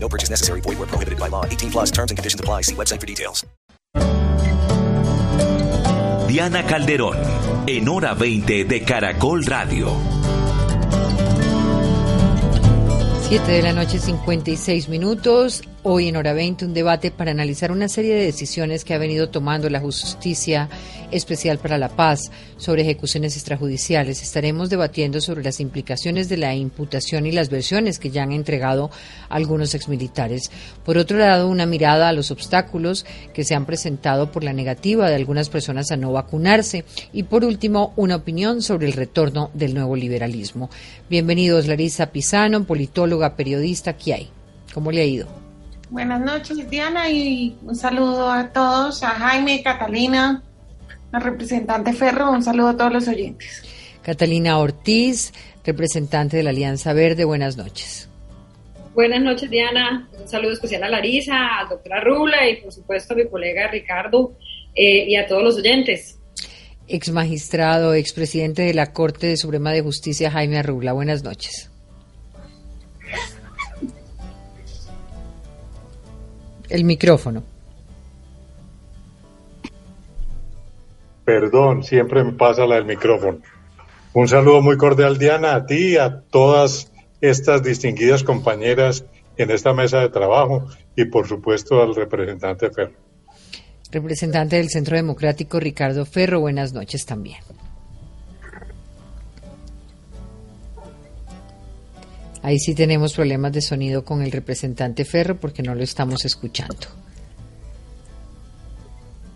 No purchase necessary. Void where prohibited by law. 18 plus terms and conditions apply. See website for details. Diana Calderón, en hora 20 de Caracol Radio. 7 de la noche, 56 minutos. Hoy en Hora 20 un debate para analizar una serie de decisiones que ha venido tomando la Justicia Especial para la Paz sobre ejecuciones extrajudiciales. Estaremos debatiendo sobre las implicaciones de la imputación y las versiones que ya han entregado algunos exmilitares. Por otro lado, una mirada a los obstáculos que se han presentado por la negativa de algunas personas a no vacunarse. Y por último, una opinión sobre el retorno del nuevo liberalismo. Bienvenidos, Larisa Pisano, politóloga, periodista. ¿Qué hay? ¿Cómo le ha ido? Buenas noches, Diana, y un saludo a todos, a Jaime, Catalina, a representante Ferro, un saludo a todos los oyentes. Catalina Ortiz, representante de la Alianza Verde, buenas noches. Buenas noches, Diana. Un saludo especial a Larisa, al doctora Rula y, por supuesto, a mi colega Ricardo eh, y a todos los oyentes. Ex magistrado, expresidente de la Corte Suprema de Justicia, Jaime Arrula, buenas noches. El micrófono. Perdón, siempre me pasa la del micrófono. Un saludo muy cordial, Diana, a ti y a todas estas distinguidas compañeras en esta mesa de trabajo y, por supuesto, al representante Ferro. Representante del Centro Democrático, Ricardo Ferro, buenas noches también. Ahí sí tenemos problemas de sonido con el representante Ferro porque no lo estamos escuchando.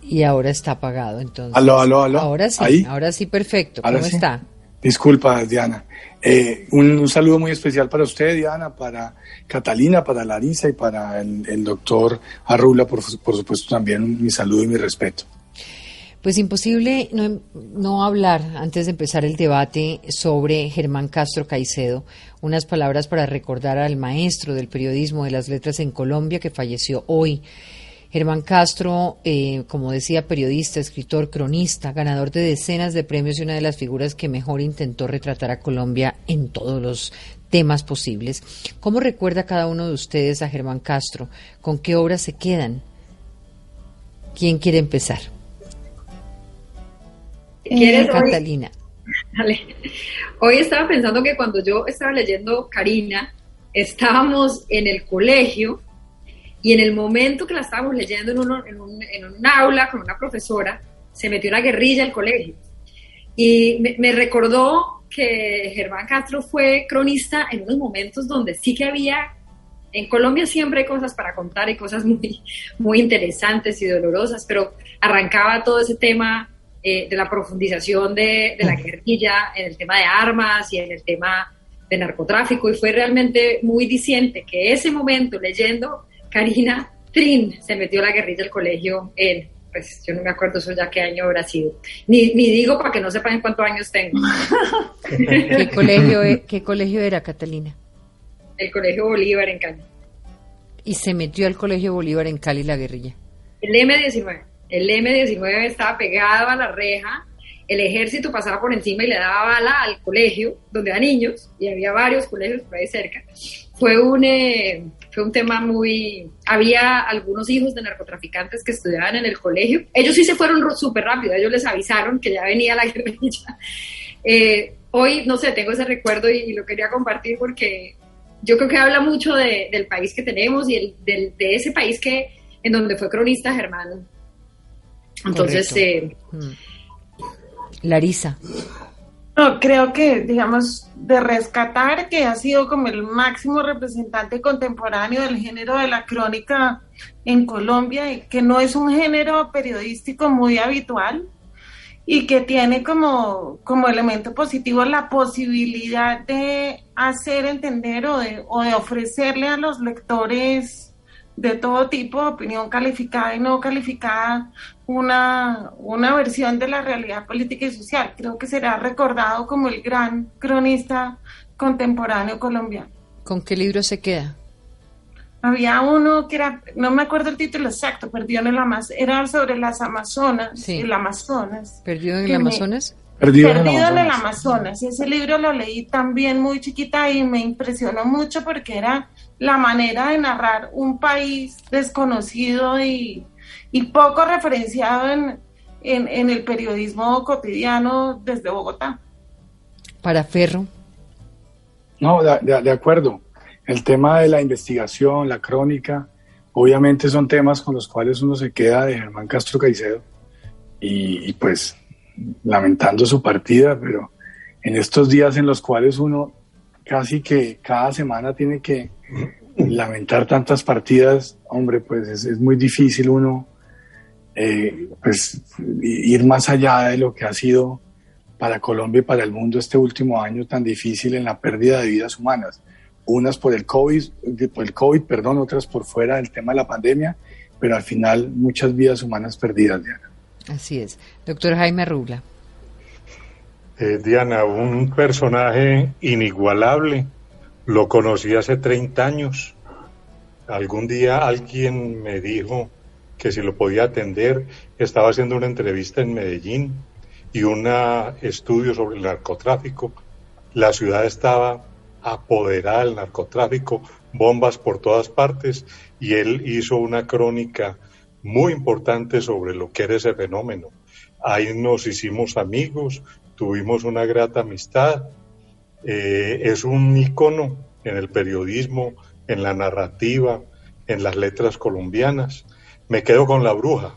Y ahora está apagado, entonces. Aló, aló, aló. Ahora sí, ahora sí, perfecto. ¿Cómo está? Disculpa, Diana. Eh, un, saludo muy especial para usted, Diana, para Catalina, para Larisa y para el, doctor Arrula, por, por supuesto, también mi saludo y mi respeto. Pues imposible no, no, hablar, antes de empezar el debate, sobre Germán Castro Caicedo, unas palabras para recordar al maestro del periodismo de las letras en Colombia que falleció hoy. Germán Castro, eh, como decía, periodista, escritor, cronista, ganador de decenas de premios y una de las figuras que mejor intentó retratar a Colombia en todos los temas posibles. ¿Cómo recuerda cada uno de ustedes a Germán Castro? ¿Con qué obras se quedan? ¿Quién quiere empezar? ¿Quieres, Catalina? Hoy estaba pensando que cuando yo estaba leyendo Karina, estábamos en el colegio y en el momento que la estábamos leyendo en, en, un, en un, aula con una profesora, se metió una guerrilla al colegio. Y me, me, recordó que Germán Castro fue cronista en unos momentos donde sí que había, en Colombia siempre hay cosas para contar y cosas muy, muy interesantes y dolorosas, pero arrancaba todo ese tema eh, de la profundización de, la guerrilla en el tema de armas y en el tema de narcotráfico y fue realmente muy diciente que ese momento leyendo Karina Trin se metió la guerrilla al colegio en, pues yo no me acuerdo eso ya qué año habrá sido, ni, ni digo para que no sepan cuántos años tengo. ¿Qué colegio, e, ¿Qué colegio era, Catalina? El Colegio Bolívar en Cali. ¿Y se metió al Colegio Bolívar en Cali la guerrilla? El M-19. El M-19 estaba pegado a la reja, el ejército pasaba por encima y le daba bala al colegio, donde había niños, y había varios colegios por ahí cerca. Fue un, eh, fue un tema muy... Había algunos hijos de narcotraficantes que estudiaban en el colegio. Ellos sí se fueron súper rápido, ellos les avisaron que ya venía la guerrilla. Eh, hoy, no sé, tengo ese recuerdo y, lo quería compartir porque yo creo que habla mucho del país que tenemos y de ese país que en donde fue cronista Germán entonces, eh, mm. Larisa. No, creo que, digamos, de rescatar que ha sido como el máximo representante contemporáneo del género de la crónica en Colombia, y que no es un género periodístico muy habitual y que tiene como, como elemento positivo la posibilidad de hacer entender o de, o de ofrecerle a los lectores de todo tipo, opinión calificada y no calificada, una, una versión de la realidad política y social. Creo que será recordado como el gran cronista contemporáneo colombiano. ¿Con qué libro se queda? Había uno que era, no me acuerdo el título exacto, perdió en el Amazonas, era sobre las Amazonas, Sí. el Amazonas. ¿Perdido en el me- Amazonas? Perdido, Perdido en el Amazonas. Amazonas. Ese libro lo leí también muy chiquita y me impresionó mucho porque era la manera de narrar un país desconocido y, y poco referenciado en, en, en el periodismo cotidiano desde Bogotá. Para Ferro. No, de, de- de acuerdo. El tema de la investigación, la crónica, obviamente son temas con los cuales uno se queda de Germán Castro Caicedo y, y pues lamentando su partida, pero en estos días en los cuales uno casi que cada semana tiene que lamentar tantas partidas, hombre, pues es, es muy difícil uno eh, pues ir más allá de lo que ha sido para Colombia y para el mundo este último año tan difícil en la pérdida de vidas humanas. Unas por el COVID, por el COVID, perdón, otras por fuera del tema de la pandemia, pero al final muchas vidas humanas perdidas, Diana. Así es. Doctor Jaime Rubla. Eh, Diana, un personaje inigualable. Lo conocí hace 30 años. Algún día alguien me dijo que si lo podía atender, estaba haciendo una entrevista en Medellín y un estudio sobre el narcotráfico. La ciudad estaba apoderada del narcotráfico, bombas por todas partes y él hizo una crónica muy importante sobre lo que era ese fenómeno. Ahí nos hicimos amigos, tuvimos una grata amistad. Eh, es un icono en el periodismo, en la narrativa, en las letras colombianas. Me quedo con La Bruja,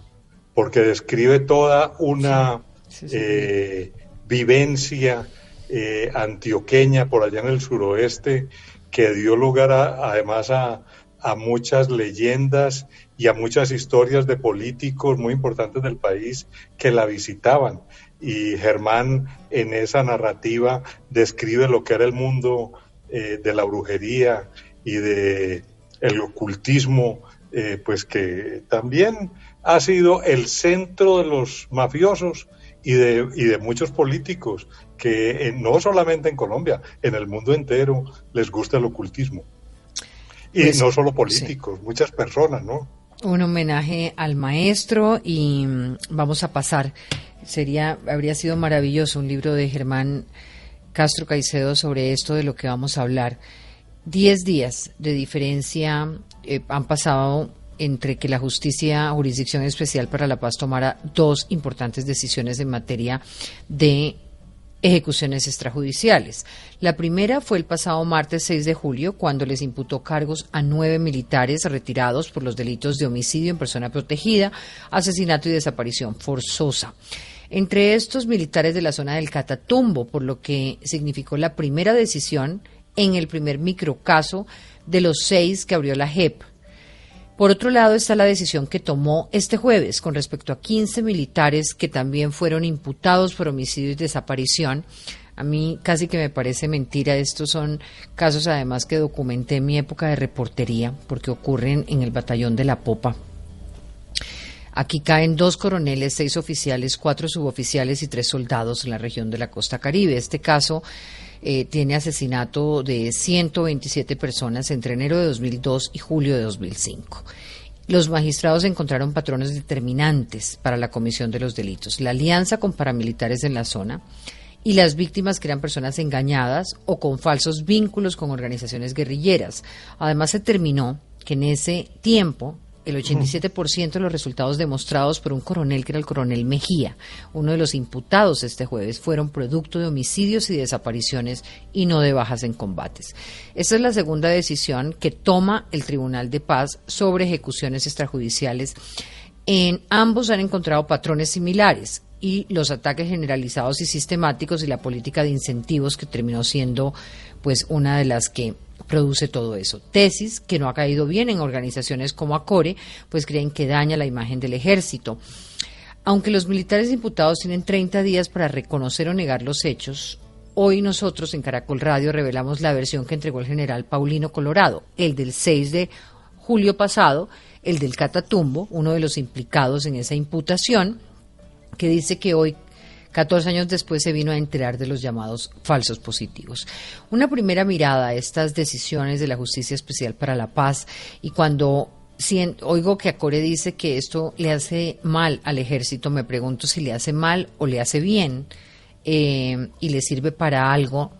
porque describe toda una Sí, sí. eh, vivencia eh, antioqueña por allá en el suroeste que dio lugar a- además a, a muchas leyendas y a muchas historias de políticos muy importantes del país que la visitaban. Y Germán en esa narrativa describe lo que era el mundo eh, de la brujería y de el ocultismo, eh, pues que también ha sido el centro de los mafiosos y de, y de muchos políticos que eh, no solamente en Colombia, en el mundo entero les gusta el ocultismo. Y Pues, no solo políticos, muchas personas, ¿no? Un homenaje al maestro y mm, vamos a pasar. Sería, habría sido maravilloso un libro de Germán Castro Caicedo sobre esto de lo que vamos a hablar. Diez días de diferencia eh, han pasado entre que la justicia, Jurisdicción Especial para la Paz, tomara dos importantes decisiones en materia de ejecuciones extrajudiciales. La primera fue el pasado martes 6 de julio, cuando les imputó cargos a nueve militares retirados por los delitos de homicidio en persona protegida, asesinato y desaparición forzosa. Entre estos militares de la zona del Catatumbo, por lo que significó la primera decisión en el primer microcaso de los seis que abrió la JEP. Por otro lado está la decisión que tomó este jueves con respecto a 15 militares que también fueron imputados por homicidio y desaparición. A mí casi que me parece mentira. Estos son casos además que documenté en mi época de reportería porque ocurren en el batallón de la Popa. Aquí caen dos coroneles, seis oficiales, cuatro suboficiales y tres soldados en la región de la costa caribe. Este caso eh, tiene asesinato de 127 personas entre enero de 2002 y julio de 2005. Los magistrados encontraron patrones determinantes para la comisión de los delitos, la alianza con paramilitares en la zona y las víctimas que eran personas engañadas o con falsos vínculos con organizaciones guerrilleras. Además, se determinó que en ese tiempo el 87% de los resultados demostrados por un coronel, que era el coronel Mejía, uno de los imputados este jueves, fueron producto de homicidios y desapariciones y no de bajas en combates. Esta es la segunda decisión que toma el Tribunal de Paz sobre ejecuciones extrajudiciales. En ambos han encontrado patrones similares y los ataques generalizados y sistemáticos y la política de incentivos que terminó siendo pues una de las que produce todo eso. Tesis que no ha caído bien en organizaciones como Acore, pues creen que daña la imagen del ejército. Aunque los militares imputados tienen 30 días para reconocer o negar los hechos, hoy nosotros en Caracol Radio revelamos la versión que entregó el general Paulino Colorado, el del 6 de julio pasado, el del Catatumbo, uno de los implicados en esa imputación, que dice que hoy 14 años después se vino a enterar de los llamados falsos positivos. Una primera mirada a estas decisiones de la Justicia Especial para la Paz y cuando oigo que Acore dice que esto le hace mal al ejército, me pregunto si le hace mal o le hace bien eh, y le sirve para algo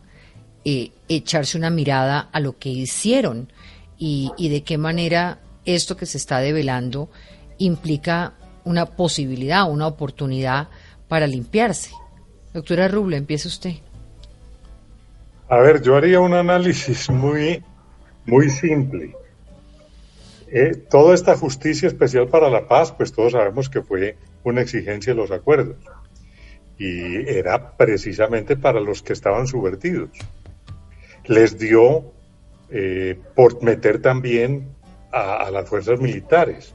eh, echarse una mirada a lo que hicieron y, y de qué manera esto que se está develando implica una posibilidad, una oportunidad para limpiarse. Doctora Ruble, empiece usted. A ver, yo haría un análisis muy, muy simple. Eh, toda esta justicia especial para la paz, pues todos sabemos que fue una exigencia de los acuerdos. Y era precisamente para los que estaban subvertidos. Les dio eh, por meter también a, las fuerzas militares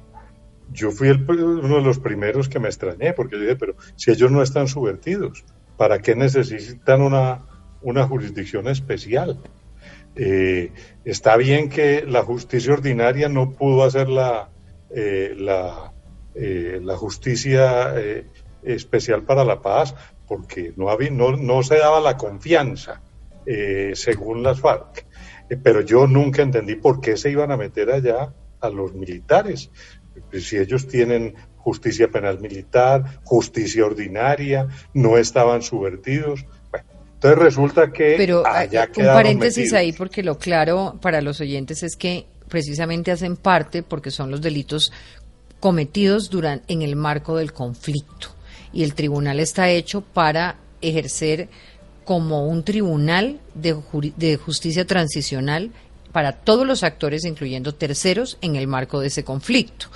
yo fui uno de los primeros que me extrañé, porque yo dije, pero si ellos no están subvertidos, ¿para qué necesitan una, una jurisdicción especial? Eh, está bien que la justicia ordinaria no pudo hacer la, eh, eh, la, justicia especial para la paz, porque no, había, no, no se daba la confianza, según las FARC. pero yo nunca entendí por qué se iban a meter allá a los militares si ellos tienen justicia penal militar, justicia ordinaria, no estaban subvertidos. entonces resulta que... Pero un paréntesis ahí porque lo claro para los oyentes es que precisamente hacen parte porque son los delitos cometidos durante, en el marco del conflicto y el tribunal está hecho para ejercer como un tribunal de, de justicia transicional para todos los actores, incluyendo terceros, en el marco de ese conflicto.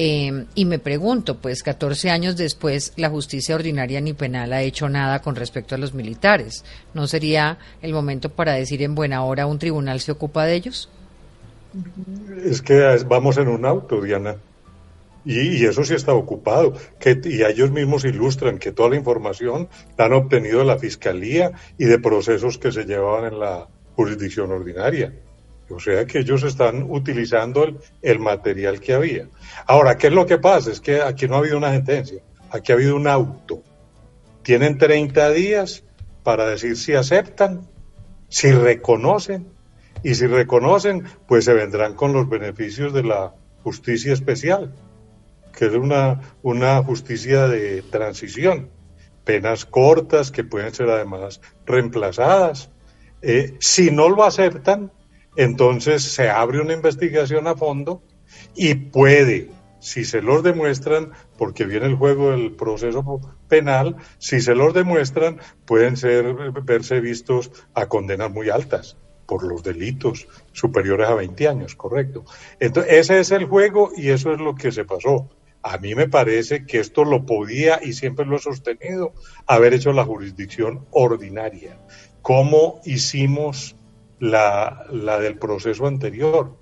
Eh, y me pregunto, pues 14 años después, la justicia ordinaria ni penal ha hecho nada con respecto a los militares. ¿No sería el momento para decir en buena hora un tribunal se ocupa de ellos? Es que vamos en un auto, Diana. Y, eso sí está ocupado. Que, y ellos mismos ilustran que toda la información la han obtenido de la Fiscalía y de procesos que se llevaban en la jurisdicción ordinaria. O sea que ellos están utilizando el, material que había. Ahora, ¿qué es lo que pasa? Es que aquí no ha habido una sentencia, aquí ha habido un auto. Tienen 30 días para decir si aceptan, si reconocen, y si reconocen, pues se vendrán con los beneficios de la justicia especial, que es una, una justicia de transición, penas cortas que pueden ser además reemplazadas. Eh, si no lo aceptan, entonces se abre una investigación a fondo y puede, si se los demuestran, porque viene el juego del proceso penal, si se los demuestran, pueden ser, verse vistos a condenas muy altas por los delitos superiores a 20 años, correcto. Entonces, ese es el juego y eso es lo que se pasó. A mí me parece que esto lo podía, y siempre lo he sostenido, haber hecho la jurisdicción ordinaria. ¿Cómo hicimos la, la del proceso anterior,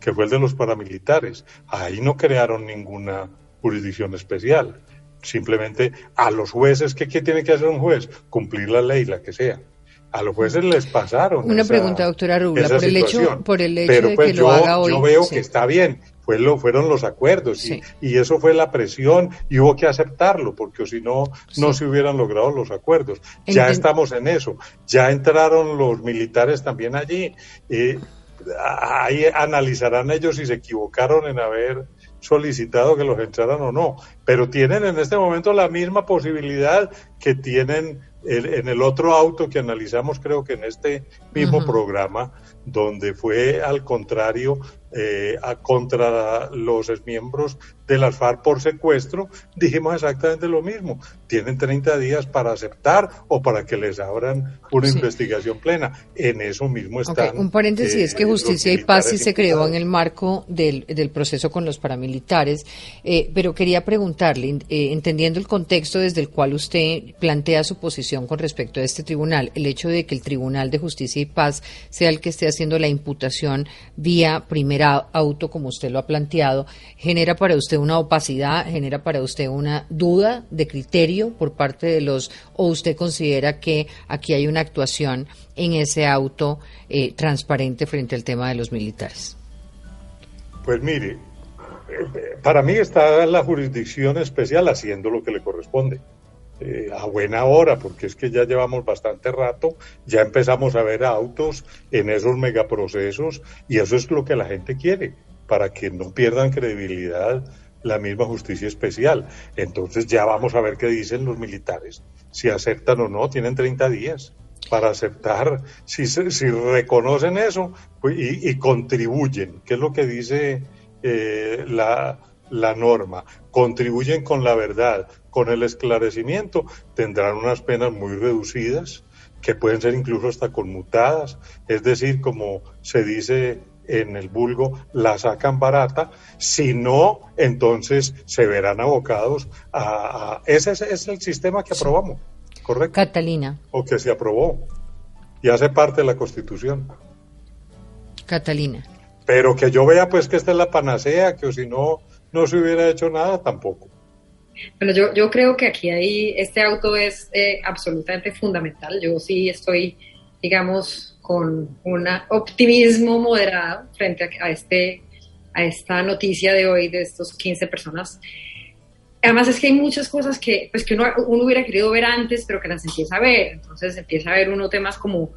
que fue el de los paramilitares. Ahí no crearon ninguna jurisdicción especial. Simplemente a los jueces, ¿qué, ¿qué, tiene que hacer un juez? Cumplir la ley, la que sea. A los jueces les pasaron. Una pregunta, doctora Rubla, por el, hecho, por el hecho de pues que lo haga hoy. Yo veo que está bien, fue lo, fueron los acuerdos y, eso fue la presión y hubo que aceptarlo porque si no, no se hubieran logrado los acuerdos. Ya estamos en eso, ya entraron los militares también allí. y ahí analizarán ellos si se equivocaron en haber solicitado que los entraran o no, pero tienen en este momento la misma posibilidad que tienen en el otro auto que analizamos creo que en este mismo programa, donde fue al contrario eh, a contra los miembros de las FARC por secuestro, dijimos exactamente lo mismo. Tienen 30 días para aceptar o para que les abran una investigación plena. En eso mismo están. Un paréntesis es que eh, Justicia y Paz sí se creó en el marco del, del proceso con los paramilitares, eh, pero quería preguntarle, entendiendo el contexto desde el cual usted plantea su posición con respecto a este tribunal, el hecho de que el Tribunal de Justicia y Paz sea el que esté haciendo la imputación vía primera auto, como usted lo ha planteado, genera para usted una opacidad, genera para usted una duda de criterio por parte de los, o usted considera que aquí hay una actuación en ese auto eh, transparente frente al tema de los militares? Pues mire, para mí está la jurisdicción especial haciendo lo que le corresponde. Eh, a buena hora, porque es que ya llevamos bastante rato, ya empezamos a ver autos en esos megaprocesos y eso es lo que la gente quiere, para que no pierdan credibilidad la misma justicia especial. Entonces ya vamos a ver qué dicen los militares, si aceptan o no, tienen 30 días para aceptar, si, si reconocen eso pues, y, contribuyen, que es lo que dice eh, la, la norma, contribuyen con la verdad, con el esclarecimiento, tendrán unas penas muy reducidas, que pueden ser incluso hasta conmutadas, es decir, como se dice en el vulgo, la sacan barata, si no, entonces se verán abocados a... ese es, el sistema que aprobamos, ¿correcto? Catalina. O que se aprobó y hace parte de la Constitución. Catalina. Pero que yo vea pues que esta es la panacea, que si no, no se hubiera hecho nada tampoco. Bueno, yo, yo creo que aquí hay, este auto es eh, absolutamente fundamental. Yo sí estoy, digamos, con un optimismo moderado frente a, este, a esta noticia de hoy de estos 15 personas. Además es que hay muchas cosas que, pues, que uno, uno hubiera querido ver antes, pero que las empieza a ver. Entonces empieza a ver uno temas como,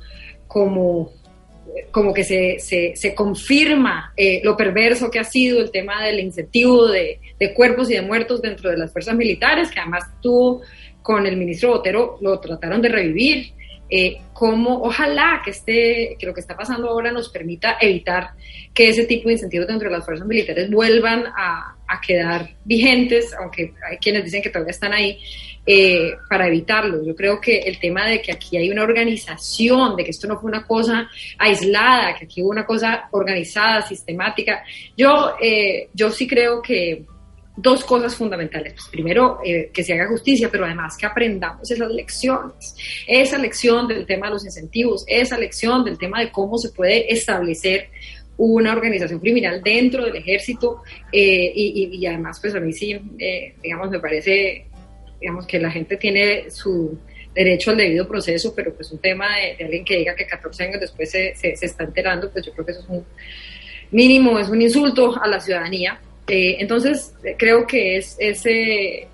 como como que se, se, confirma eh, lo perverso que ha sido el tema del incentivo de, cuerpos y de muertos dentro de las fuerzas militares, que además tú con el ministro Botero lo trataron de revivir. Eh, como ojalá que, este, que lo que está pasando ahora nos permita evitar que ese tipo de incentivos dentro de las fuerzas militares vuelvan a quedar vigentes, aunque hay quienes dicen que todavía están ahí, eh, para evitarlo. Yo creo que el tema de que aquí hay una organización, de que esto no fue una cosa aislada, que aquí hubo una cosa organizada, sistemática, yo, eh, yo sí creo que dos cosas fundamentales. Primero, eh, que se haga justicia, pero además que aprendamos esas lecciones. Esa lección del tema de los incentivos, esa lección del tema de cómo se puede establecer una organización criminal dentro del ejército y, y, además pues a mí sí, digamos, me parece digamos que la gente tiene su derecho al debido proceso, pero pues un tema de, alguien que diga que 14 años después se, se, está enterando, pues yo creo que eso es un mínimo, es un insulto a la ciudadanía. Eh, entonces, creo que es ese,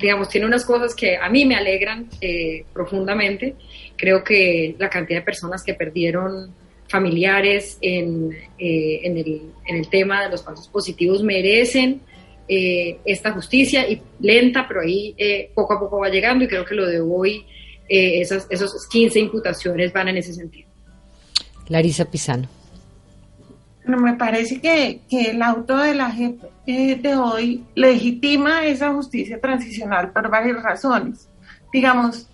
digamos, tiene unas cosas que a mí me alegran eh, profundamente. Creo que la cantidad de personas que perdieron familiares en, eh, en, el, en el tema de los pasos positivos merecen eh, esta justicia y lenta, pero ahí eh, poco a poco va llegando y creo que lo de hoy, eh, esas, esos 15 imputaciones van en ese sentido. Larisa Pisano. Bueno, me parece que, que el auto de la JEP de hoy legitima esa justicia transicional por varias razones. Digamos,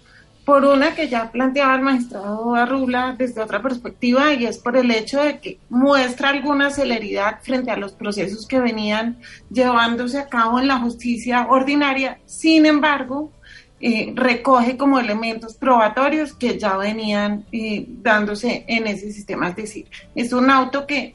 por una que ya planteaba el magistrado Arrula desde otra perspectiva y es por el hecho de que muestra alguna celeridad frente a los procesos que venían llevándose a cabo en la justicia ordinaria. Sin embargo, eh, recoge como elementos probatorios que ya venían eh, dándose en ese sistema. Es decir, es un auto que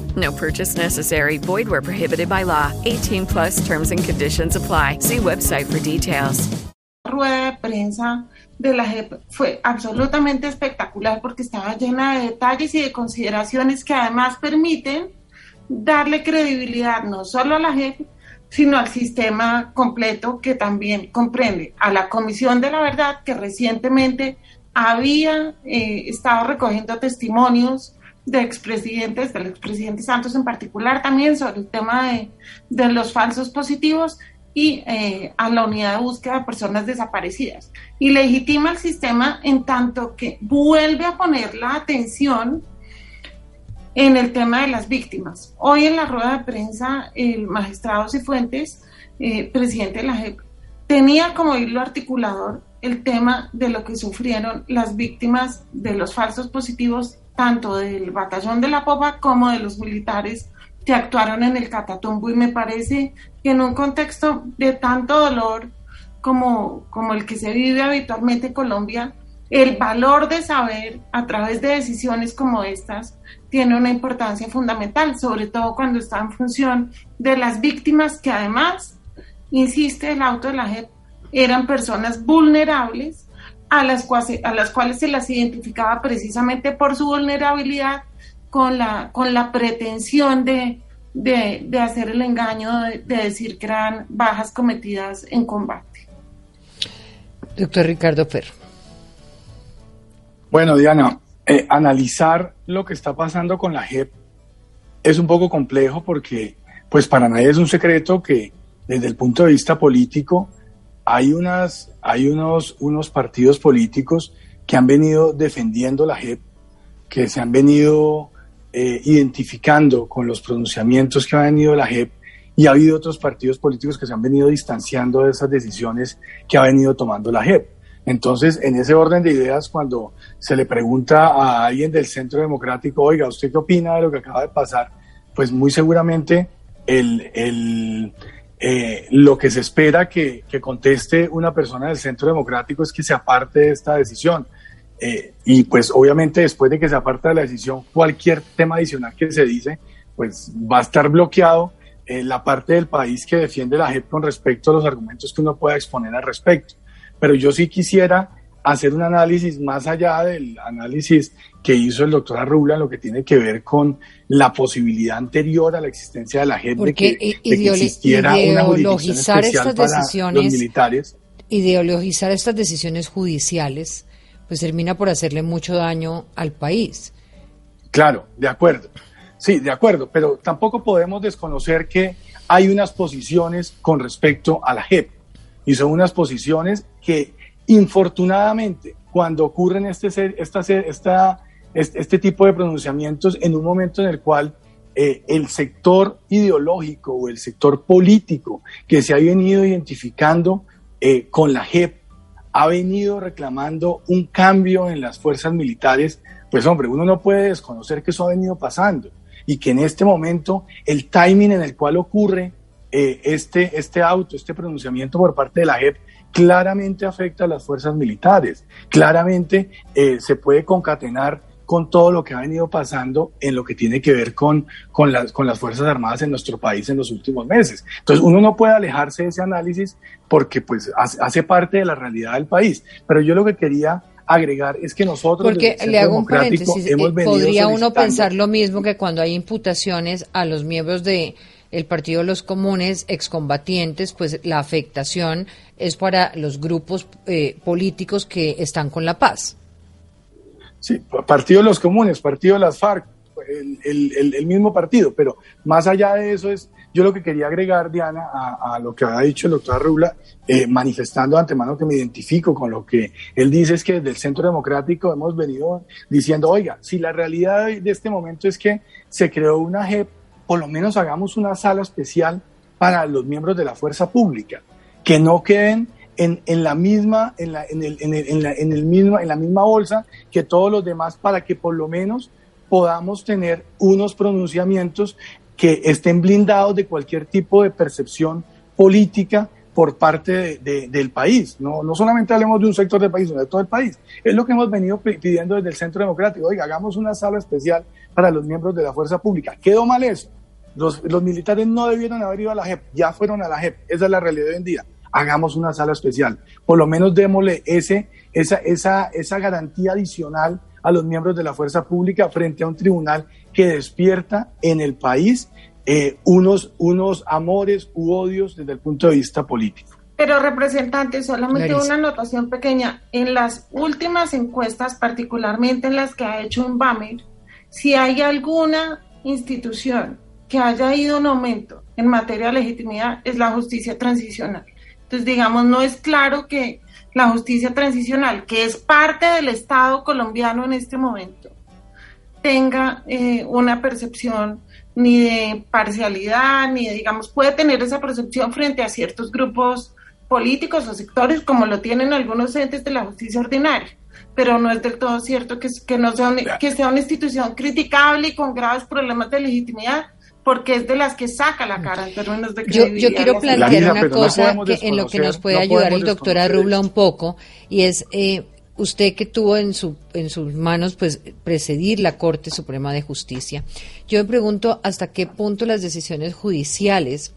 No purchase necessary. Void where prohibited by law. 18 plus terms and conditions apply. See website for details. Rueda de prensa de la JEP fue absolutamente espectacular porque estaba llena de detalles y de consideraciones que además permiten darle credibilidad no solo a la JEP, sino al sistema completo que también comprende a la Comisión de la Verdad que recientemente había eh, estado recogiendo testimonios de expresidentes, del expresidente Santos en particular también, sobre el tema de, de los falsos positivos y eh, a la unidad de búsqueda de personas desaparecidas. Y legitima el sistema en tanto que vuelve a poner la atención en el tema de las víctimas. Hoy en la rueda de prensa, el magistrado Cifuentes, eh, presidente de la JEP, tenía como hilo articulador el tema de lo que sufrieron las víctimas de los falsos positivos, tanto del batallón de la Popa como de los militares que actuaron en el Catatumbo. Y me parece que en un contexto de tanto dolor como, como el que se vive habitualmente en Colombia, el valor de saber a través de decisiones como estas tiene una importancia fundamental, sobre todo cuando está en función de las víctimas que además, insiste el auto de la JEP, eran personas vulnerables a las, cuales, a las cuales se las identificaba precisamente por su vulnerabilidad con la, con la pretensión de, de, hacer el engaño, de, de, decir que eran bajas cometidas en combate. Doctor Ricardo Fer. Bueno, Diana, eh, analizar lo que está pasando con la JEP es un poco complejo porque, pues para nadie es un secreto que desde el punto de vista político hay, unas, hay unos, unos partidos políticos que han venido defendiendo la JEP, que se han venido eh, identificando con los pronunciamientos que ha venido la JEP y ha habido otros partidos políticos que se han venido distanciando de esas decisiones que ha venido tomando la JEP. Entonces, en ese orden de ideas, cuando se le pregunta a alguien del Centro Democrático, oiga, ¿usted qué opina de lo que acaba de pasar? Pues muy seguramente el, el, eh, lo que se espera que, que, conteste una persona del Centro Democrático es que se aparte de esta decisión. Eh, y pues obviamente después de que se aparte de la decisión, cualquier tema adicional que se dice, pues va a estar bloqueado en la parte del país que defiende la JEP con respecto a los argumentos que uno pueda exponer al respecto pero yo sí quisiera hacer un análisis más allá del análisis que hizo el doctor Arrula en lo que tiene que ver con la posibilidad anterior a la existencia de la gente de que, existiera una jurisdicción especial para los militares. Ideologizar estas decisiones judiciales pues termina por hacerle mucho daño al país. Claro, de acuerdo. Sí, de acuerdo, pero tampoco podemos desconocer que hay unas posiciones con respecto a la JEP y son unas posiciones que infortunadamente cuando ocurren este, esta, esta, este, tipo de pronunciamientos en un momento en el cual eh, el sector ideológico o el sector político que se ha venido identificando eh, con la JEP ha venido reclamando un cambio en las fuerzas militares, pues hombre, uno no puede desconocer que eso ha venido pasando y que en este momento el timing en el cual ocurre eh, este, este auto, este pronunciamiento por parte de la JEP claramente afecta a las fuerzas militares, claramente eh, se puede concatenar con todo lo que ha venido pasando en lo que tiene que ver con, con, las, con las Fuerzas Armadas en nuestro país en los últimos meses. Entonces, uno no puede alejarse de ese análisis porque pues hace, parte de la realidad del país. Pero yo lo que quería agregar es que nosotros porque le hago un paréntesis eh, podría uno pensar lo mismo que cuando hay imputaciones a los miembros de el Partido de los Comunes, excombatientes, pues la afectación es para los grupos eh, políticos que están con la paz. Sí, Partido de los Comunes, Partido de las FARC, el, mismo partido, pero más allá de eso es, yo lo que quería agregar, Diana, a, lo que ha dicho el doctor Rula, eh, manifestando antemano que me identifico con lo que él dice, es que desde el Centro Democrático hemos venido diciendo, oiga, si la realidad de este momento es que se creó una JEP por lo menos hagamos una sala especial para los miembros de la fuerza pública, que no queden en, la misma, en la, en, el, en, en, el mismo, en la misma bolsa que todos los demás para que por lo menos podamos tener unos pronunciamientos que estén blindados de cualquier tipo de percepción política por parte del país. No, no solamente hablemos de un sector del país, sino de todo el país. Es lo que hemos venido pidiendo desde el Centro Democrático. Oiga, hagamos una sala especial para los miembros de la fuerza pública. ¿Quedó mal eso? Los, militares no debieron haber ido a la JEP, ya fueron a la JEP, esa es la realidad de hoy en día. Hagamos una sala especial, por lo menos démosle ese, esa, esa, esa garantía adicional a los miembros de la fuerza pública frente a un tribunal que despierta en el país eh, unos, unos amores u odios desde el punto de vista político. Pero representante, solamente una anotación pequeña. En las últimas encuestas, particularmente en las que ha hecho un BAMER, si hay alguna institución que haya ido en aumento en materia de legitimidad es la justicia transicional. Entonces, digamos, no es claro que la justicia transicional, que es parte del Estado colombiano en este momento, tenga eh, una percepción ni de parcialidad, ni de, digamos, puede tener esa percepción frente a ciertos grupos políticos o sectores, como lo tienen algunos entes de la justicia ordinaria, pero no es del todo cierto que, que, no sea, que sea una institución criticable y con graves problemas de legitimidad, porque es de las que saca la cara en términos de Yo, yo quiero plantear una cosa que en lo que nos puede ayudar el doctor Arrubla un poco, y es eh, usted que tuvo en, su, en sus manos pues presidir la Corte Suprema de Justicia. Yo me pregunto hasta qué punto las decisiones judiciales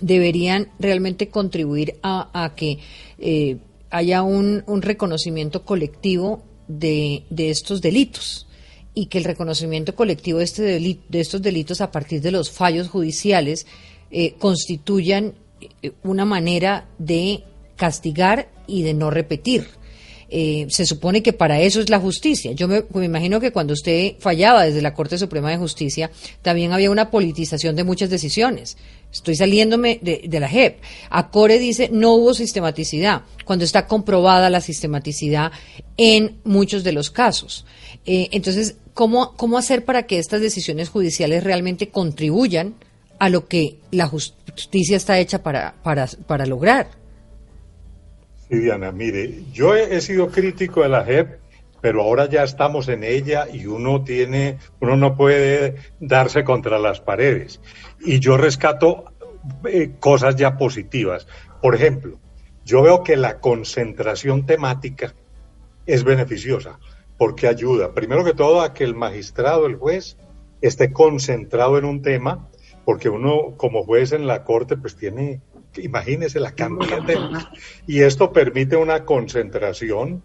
deberían realmente contribuir a, que eh, haya un, un, reconocimiento colectivo de, de estos delitos y que el reconocimiento colectivo de, este de estos delitos a partir de los fallos judiciales eh, constituyan eh, una manera de castigar y de no repetir. Eh, se supone que para eso es la justicia. Yo me, imagino que cuando usted fallaba desde la Corte Suprema de Justicia, también había una politización de muchas decisiones. Estoy saliéndome de, la JEP. Acore dice no hubo sistematicidad, cuando está comprobada la sistematicidad en muchos de los casos. entonces, ¿cómo, ¿cómo hacer para que estas decisiones judiciales realmente contribuyan a lo que la justicia está hecha para, para, para lograr? Sí, Diana, mire, yo he, sido crítico de la JEP, pero ahora ya estamos en ella y uno tiene, uno no puede darse contra las paredes. Y yo rescato eh, cosas ya positivas. Por ejemplo, yo veo que la concentración temática es beneficiosa porque ayuda, primero que todo, a que el magistrado, el juez, esté concentrado en un tema, porque uno como juez en la corte pues tiene, imagínese la cantidad de temas, y esto permite una concentración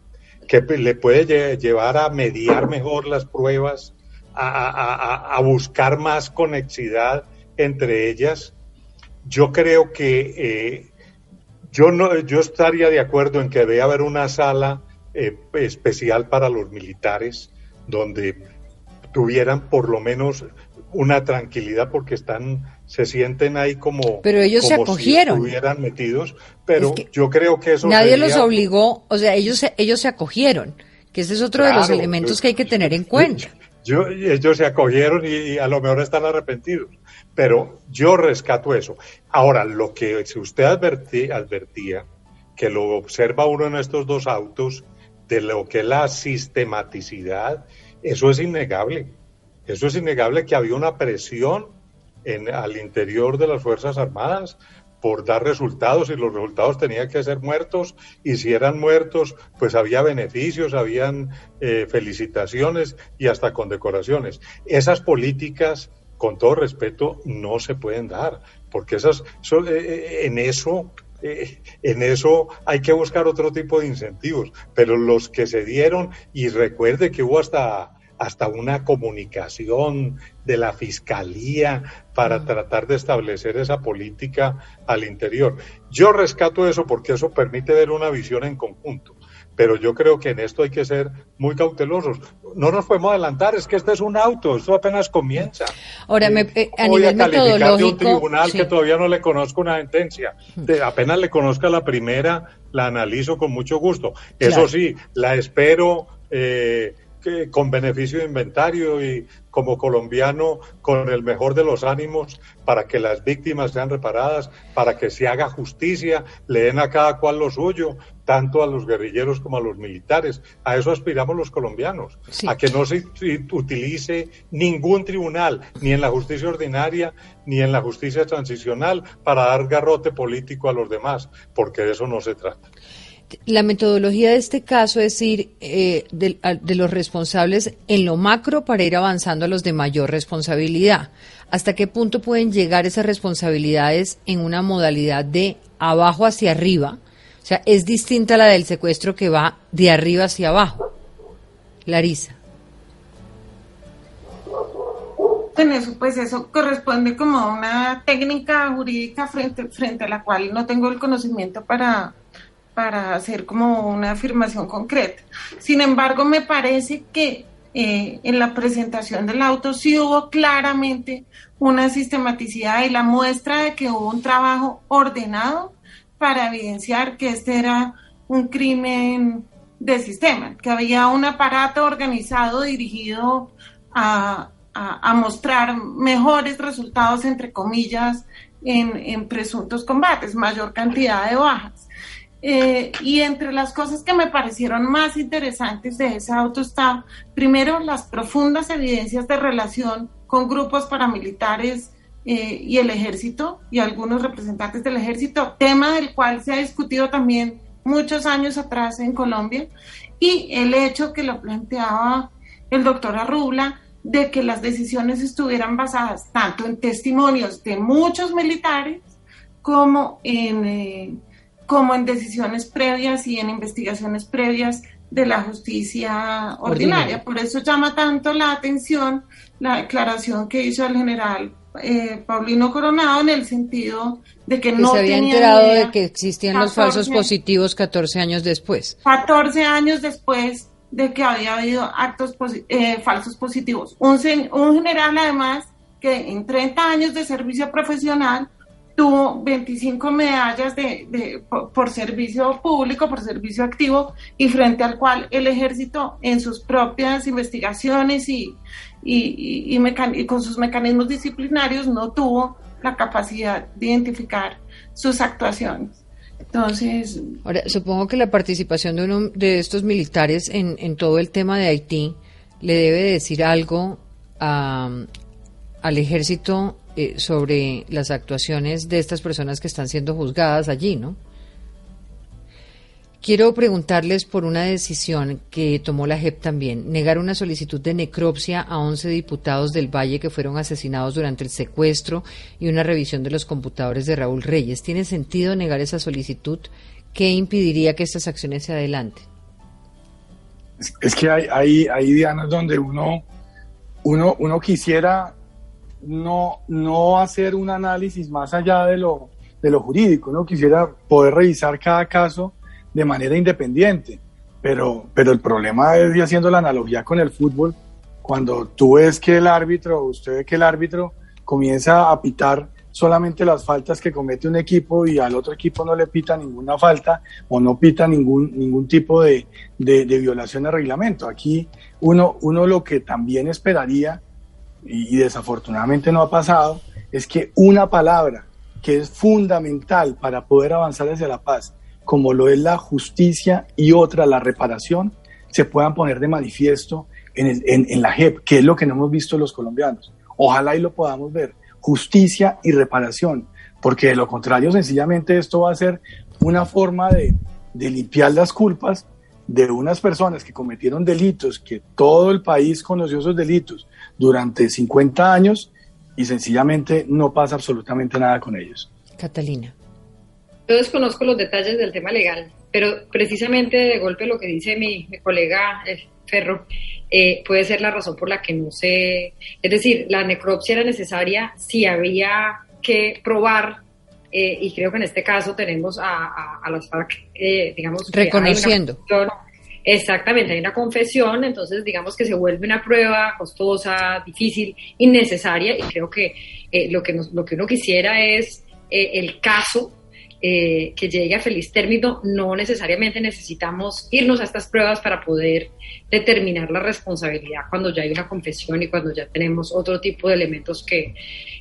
que le puede llevar a mediar mejor las pruebas, a, buscar más conexidad entre ellas. Yo creo que eh, yo no, yo estaría de acuerdo en que debe haber una sala eh, especial para los militares, donde tuvieran por lo menos una tranquilidad porque están se sienten ahí como pero ellos se acogieron si estuvieran metidos pero yo creo que eso nadie los obligó o sea ellos se, ellos se acogieron que ese es otro de los elementos que hay que tener en cuenta. yo, ellos se acogieron y, a lo mejor están arrepentidos pero yo rescato eso. Ahora lo que si usted advertía que lo observa uno en estos dos autos de lo que es la sistematicidad, eso es innegable. Eso es innegable que había una presión en, al interior de las Fuerzas Armadas por dar resultados y los resultados tenían que ser muertos y si eran muertos pues había beneficios, habían eh, felicitaciones y hasta condecoraciones. Esas políticas, con todo respeto, no se pueden dar porque esas, son, eh, eh, en eso eh, en eso hay que buscar otro tipo de incentivos, pero los que se dieron, y recuerde que hubo hasta, hasta una comunicación de la Fiscalía para tratar de establecer esa política al interior. Yo rescato eso porque eso permite ver una visión en conjunto pero yo creo que en esto hay que ser muy cautelosos. No nos podemos adelantar, es que este es un auto, esto apenas comienza. Ahora, me, eh, a nivel metodológico, de un tribunal que todavía no le conozco una sentencia. De, apenas le conozca la primera, la analizo con mucho gusto. Eso sí, la espero. Eh, que, con beneficio de inventario y como colombiano con el mejor de los ánimos para que las víctimas sean reparadas, para que se haga justicia, le den a cada cual lo suyo, tanto a los guerrilleros como a los militares. A eso aspiramos los colombianos, a que no se utilice ningún tribunal, ni en la justicia ordinaria, ni en la justicia transicional, para dar garrote político a los demás, porque de eso no se trata la metodología de este caso es ir eh, de, los responsables en lo macro para ir avanzando a los de mayor responsabilidad. ¿Hasta qué punto pueden llegar esas responsabilidades en una modalidad de abajo hacia arriba? O sea, es distinta a la del secuestro que va de arriba hacia abajo. Larisa. Pues eso corresponde como a una técnica jurídica frente, frente a la cual no tengo el conocimiento para, para hacer como una afirmación concreta. Sin embargo, me parece que eh, en la presentación del auto sí hubo claramente una sistematicidad y la muestra de que hubo un trabajo ordenado para evidenciar que este era un crimen de sistema, que había un aparato organizado dirigido a, mostrar mejores resultados, entre comillas, en, en presuntos combates, mayor cantidad de bajas. Eh, y entre las cosas que me parecieron más interesantes de ese auto está, primero, las profundas evidencias de relación con grupos paramilitares eh, y el ejército y algunos representantes del ejército, tema del cual se ha discutido también muchos años atrás en Colombia, y el hecho que lo planteaba el doctor Arrubla de que las decisiones estuvieran basadas tanto en testimonios de muchos militares como en... Eh, como en decisiones previas y en investigaciones previas de la justicia ordinaria. Por eso llama tanto la atención la declaración que hizo el general eh, Paulino Coronado en el sentido de que, no se había enterado de que existían los falsos positivos 14 años después. 14 años después de que había habido actos eh, falsos positivos. Un, un general además que en 30 años de servicio profesional tuvo 25 medallas de, por, servicio público, por servicio activo, y frente al cual el ejército en sus propias investigaciones y, y, con sus mecanismos disciplinarios no tuvo la capacidad de identificar sus actuaciones. Entonces... Ahora, supongo que la participación de uno de estos militares en, en todo el tema de Haití le debe decir algo al ejército eh, sobre las actuaciones de estas personas que están siendo juzgadas allí, ¿no? Quiero preguntarles por una decisión que tomó la JEP también, negar una solicitud de necropsia a 11 diputados del Valle que fueron asesinados durante el secuestro y una revisión de los computadores de Raúl Reyes. ¿Tiene sentido negar esa solicitud? ¿Qué impediría que estas acciones se adelanten? Es, que hay, hay, donde uno, uno, uno quisiera no, no hacer un análisis más allá de lo, de lo jurídico, ¿no? Quisiera poder revisar cada caso de manera independiente, pero, pero el problema es, y haciendo la analogía con el fútbol, cuando tú ves que el árbitro, usted ve que el árbitro comienza a pitar solamente las faltas que comete un equipo y al otro equipo no le pita ninguna falta o no pita ningún, ningún tipo de, de, de violación de reglamento. Aquí uno, uno lo que también esperaría y, desafortunadamente no ha pasado, es que una palabra que es fundamental para poder avanzar hacia la paz, como lo es la justicia y otra, la reparación, se puedan poner de manifiesto en, en, la JEP, que es lo que no hemos visto los colombianos. Ojalá y lo podamos ver, justicia y reparación, porque de lo contrario, sencillamente esto va a ser una forma de, de limpiar las culpas de unas personas que cometieron delitos, que todo el país conoció esos delitos, durante 50 años y sencillamente no pasa absolutamente nada con ellos. Catalina. Yo desconozco los detalles del tema legal, pero precisamente de golpe lo que dice mi, colega eh, Ferro eh, puede ser la razón por la que no se... Es decir, la necropsia era necesaria si había que probar eh, y creo que en este caso tenemos a, las FARC, digamos, reconociendo. Exactamente, hay una confesión, entonces digamos que se vuelve una prueba costosa, difícil, innecesaria y creo que eh, lo, que lo que uno quisiera es eh, el caso eh, que llegue a feliz término, no necesariamente necesitamos irnos a estas pruebas para poder determinar la responsabilidad cuando ya hay una confesión y cuando ya tenemos otro tipo de elementos que,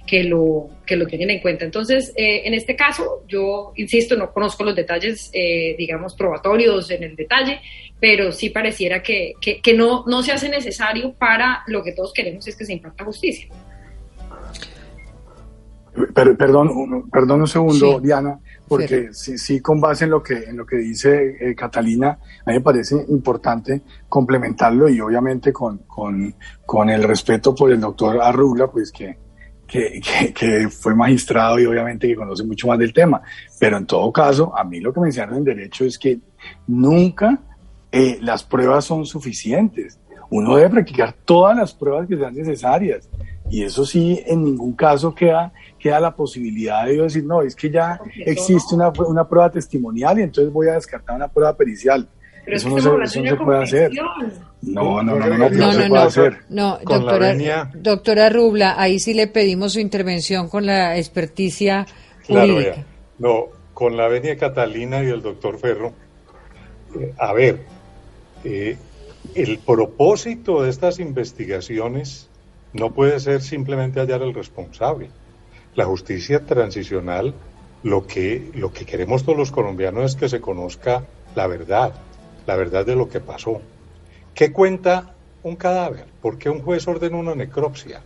que, lo, que lo tienen en cuenta. Entonces, eh, en este caso, yo insisto, no conozco los detalles, eh, digamos, probatorios en el detalle, pero sí pareciera que, que, no, no se hace necesario para lo que todos queremos es que se imparta justicia. perdón, perdón un segundo, Diana porque sí, sí, con base en lo que, en lo que dice eh, Catalina, a mí me parece importante complementarlo y obviamente con, con, con el respeto por el doctor Arrula, pues que, que, que, fue magistrado y obviamente que conoce mucho más del tema. Pero en todo caso, a mí lo que me enseñaron en derecho es que nunca eh, las pruebas son suficientes. Uno debe practicar todas las pruebas que sean necesarias. Y eso sí, en ningún caso queda queda la posibilidad de decir, no, es que ya existe una, una, prueba testimonial y entonces voy a descartar una prueba pericial. eso, no, se, puede hacer. No, no, no, no, No, no, se puede no, hacer no, doctora, doctora Rubla, ahí sí le pedimos su intervención con la experticia Claro, jurídica. ya. No, con la venia Catalina y el doctor Ferro. eh, a ver, eh, el propósito de estas investigaciones no puede ser simplemente hallar el responsable. La justicia transicional, lo que, lo que queremos todos los colombianos es que se conozca la verdad, la verdad de lo que pasó. ¿Qué cuenta un cadáver? ¿Por qué un juez ordena una necropsia?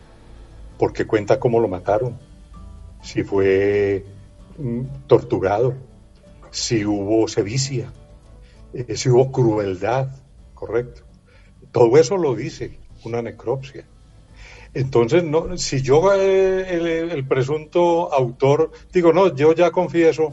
Porque cuenta cómo lo mataron, si fue mm, torturado, si hubo sevicia, eh, si hubo crueldad, correcto. Todo eso lo dice una necropsia. Entonces, no, si yo, eh, el, el presunto autor, digo, no, yo ya confieso,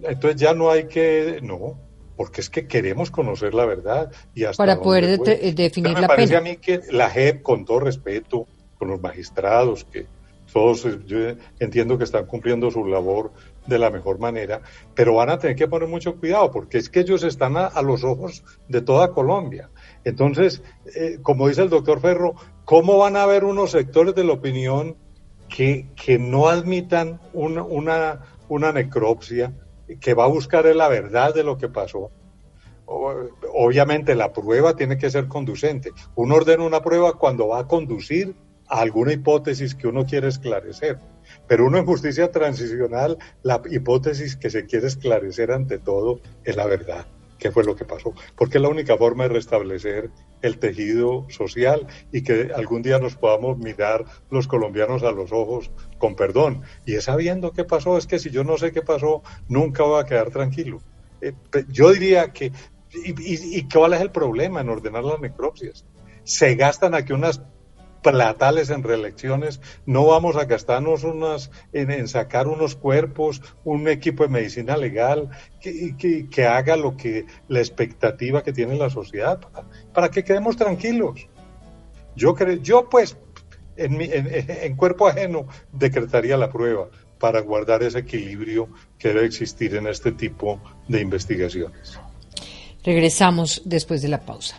entonces ya no hay que, no, porque es que queremos conocer la verdad y hasta Para poder de- definir Entonces, me la parece pena. a mí que la JEP, con todo respeto, con los magistrados, que todos eh, yo entiendo que están cumpliendo su labor de la mejor manera, pero van a tener que poner mucho cuidado, porque es que ellos están a, a los ojos de toda Colombia. Entonces, eh, como dice el doctor Ferro, ¿cómo van a haber unos sectores de la opinión que, que no admitan una, una, una necropsia, que va a buscar la verdad de lo que pasó? Obviamente la prueba tiene que ser conducente. Uno ordena una prueba cuando va a conducir a alguna hipótesis que uno quiere esclarecer. Pero uno en justicia transicional, la hipótesis que se quiere esclarecer ante todo es la verdad, qué fue lo que pasó. Porque es la única forma de restablecer el tejido social y que algún día nos podamos mirar los colombianos a los ojos con perdón. Y es sabiendo qué pasó, es que si yo no sé qué pasó, nunca voy a quedar tranquilo. Eh, yo diría que, y, y- y cuál es el problema en ordenar las necropsias? Se gastan aquí unas platales en reelecciones, no vamos a gastarnos unas en, sacar unos cuerpos, un equipo de medicina legal que, que, que haga lo que la expectativa que tiene la sociedad para, que quedemos tranquilos. Yo creo, yo pues en, mi- en cuerpo ajeno decretaría la prueba para guardar ese equilibrio que debe existir en este tipo de investigaciones. Regresamos después de la pausa.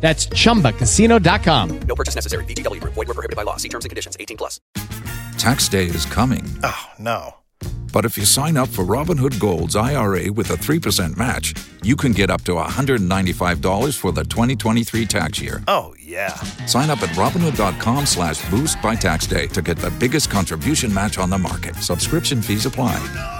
That's chumbacasino.com. No purchase necessary. VGW Group. Void were prohibited by law. See terms and conditions. 18 plus. Tax day is coming. Oh, no. But if you sign up for Robinhood Gold's IRA with a 3% match, you can get up to $195 for the 2023 tax year. Oh, yeah. Sign up at Robinhood.com slash boost by tax day to get the biggest contribution match on the market. Subscription fees apply.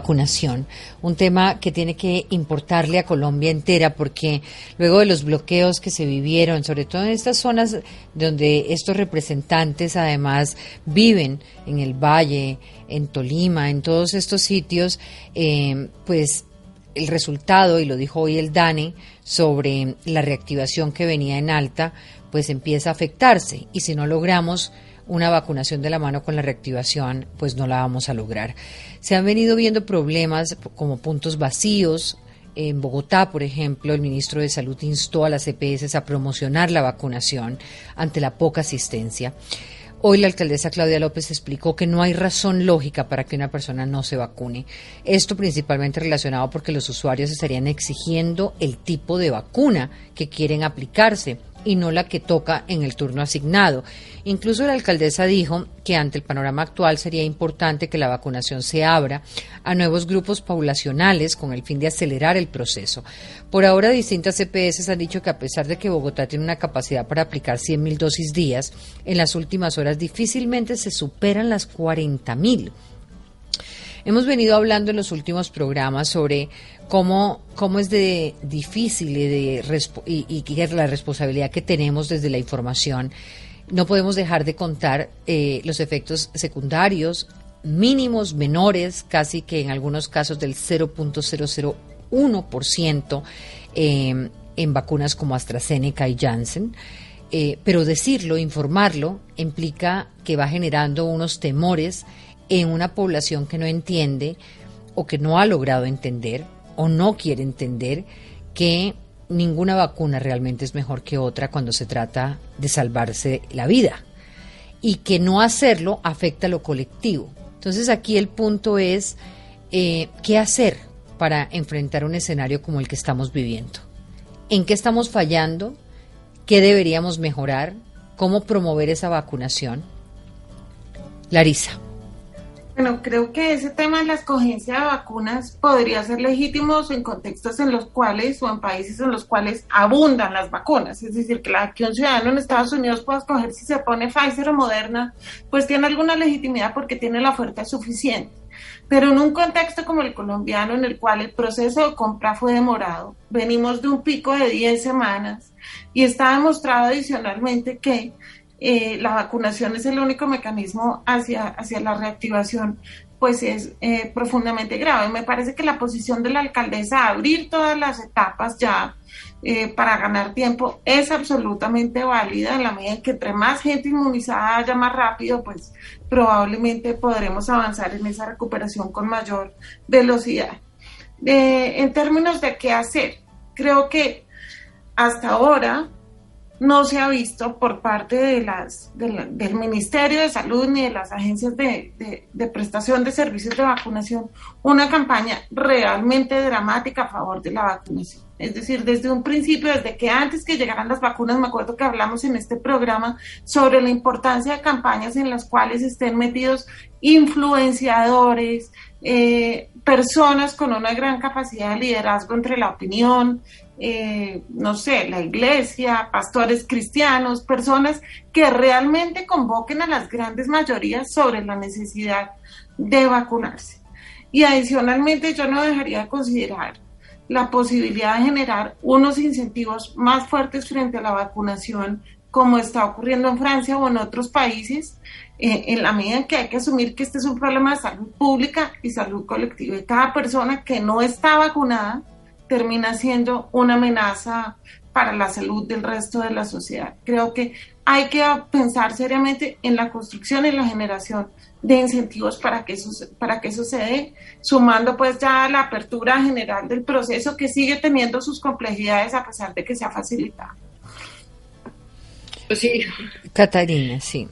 Vacunación, un tema que tiene que importarle a Colombia entera porque luego de los bloqueos que se vivieron, sobre todo en estas zonas donde estos representantes además viven, en el Valle, en Tolima, en todos estos sitios, eh, pues el resultado, y lo dijo hoy el DANE, sobre la reactivación que venía en alta, pues empieza a afectarse. Y si no logramos una vacunación de la mano con la reactivación, pues no la vamos a lograr. Se han venido viendo problemas como puntos vacíos. En Bogotá, por ejemplo, el ministro de Salud instó a las EPS a promocionar la vacunación ante la poca asistencia. Hoy la alcaldesa Claudia López explicó que no hay razón lógica para que una persona no se vacune. Esto principalmente relacionado porque los usuarios estarían exigiendo el tipo de vacuna que quieren aplicarse y no la que toca en el turno asignado. Incluso la alcaldesa dijo que ante el panorama actual sería importante que la vacunación se abra a nuevos grupos poblacionales con el fin de acelerar el proceso. Por ahora, distintas CPS han dicho que a pesar de que Bogotá tiene una capacidad para aplicar 100.000 dosis días, en las últimas horas difícilmente se superan las 40.000. Hemos venido hablando en los últimos programas sobre cómo, cómo es de difícil y, de, y, y, la responsabilidad que tenemos desde la información. No podemos dejar de contar eh, los efectos secundarios mínimos, menores, casi que en algunos casos del 0.001% eh, en vacunas como AstraZeneca y Janssen. Eh, pero decirlo, informarlo, implica que va generando unos temores en una población que no entiende o que no ha logrado entender o no quiere entender que ninguna vacuna realmente es mejor que otra cuando se trata de salvarse la vida y que no hacerlo afecta a lo colectivo. Entonces aquí el punto es eh, qué hacer para enfrentar un escenario como el que estamos viviendo. ¿En qué estamos fallando? ¿Qué deberíamos mejorar? ¿Cómo promover esa vacunación? Larisa. Bueno, creo que ese tema de la escogencia de vacunas podría ser legítimo en contextos en los cuales o en países en los cuales abundan las vacunas. Es decir, que, la, que un ciudadano en Estados Unidos pueda escoger si se pone Pfizer o Moderna, pues tiene alguna legitimidad porque tiene la oferta suficiente. Pero en un contexto como el colombiano, en el cual el proceso de compra fue demorado, venimos de un pico de 10 semanas y está demostrado adicionalmente que eh, la vacunación es el único mecanismo hacia, hacia la reactivación, pues es eh, profundamente grave. Me parece que la posición de la alcaldesa abrir todas las etapas ya eh, para ganar tiempo es absolutamente válida en la medida en que entre más gente inmunizada haya más rápido, pues probablemente podremos avanzar en esa recuperación con mayor velocidad. en términos de qué hacer, creo que hasta ahora no se ha visto por parte de las, del Ministerio de Salud ni de las agencias de, de, prestación de servicios de vacunación una campaña realmente dramática a favor de la vacunación. Es decir, desde un principio, desde que antes que llegaran las vacunas, me acuerdo que hablamos en este programa sobre la importancia de campañas en las cuales estén metidos influenciadores, eh, personas con una gran capacidad de liderazgo entre la opinión, eh, no sé, la iglesia, pastores cristianos, personas que realmente convoquen a las grandes mayorías sobre la necesidad de vacunarse. Y adicionalmente yo no dejaría de considerar la posibilidad de generar unos incentivos más fuertes frente a la vacunación, como está ocurriendo en Francia o en otros países, eh, en la medida en que hay que asumir que este es un problema de salud pública y salud colectiva. Y cada persona que no está vacunada termina siendo una amenaza para la salud del resto de la sociedad. Creo que hay que pensar seriamente en la construcción y la generación de incentivos para que eso, para que eso se dé, sumando pues ya la apertura general del proceso que sigue teniendo sus complejidades a pesar de que se ha facilitado. Pues sí. Catarina, sí.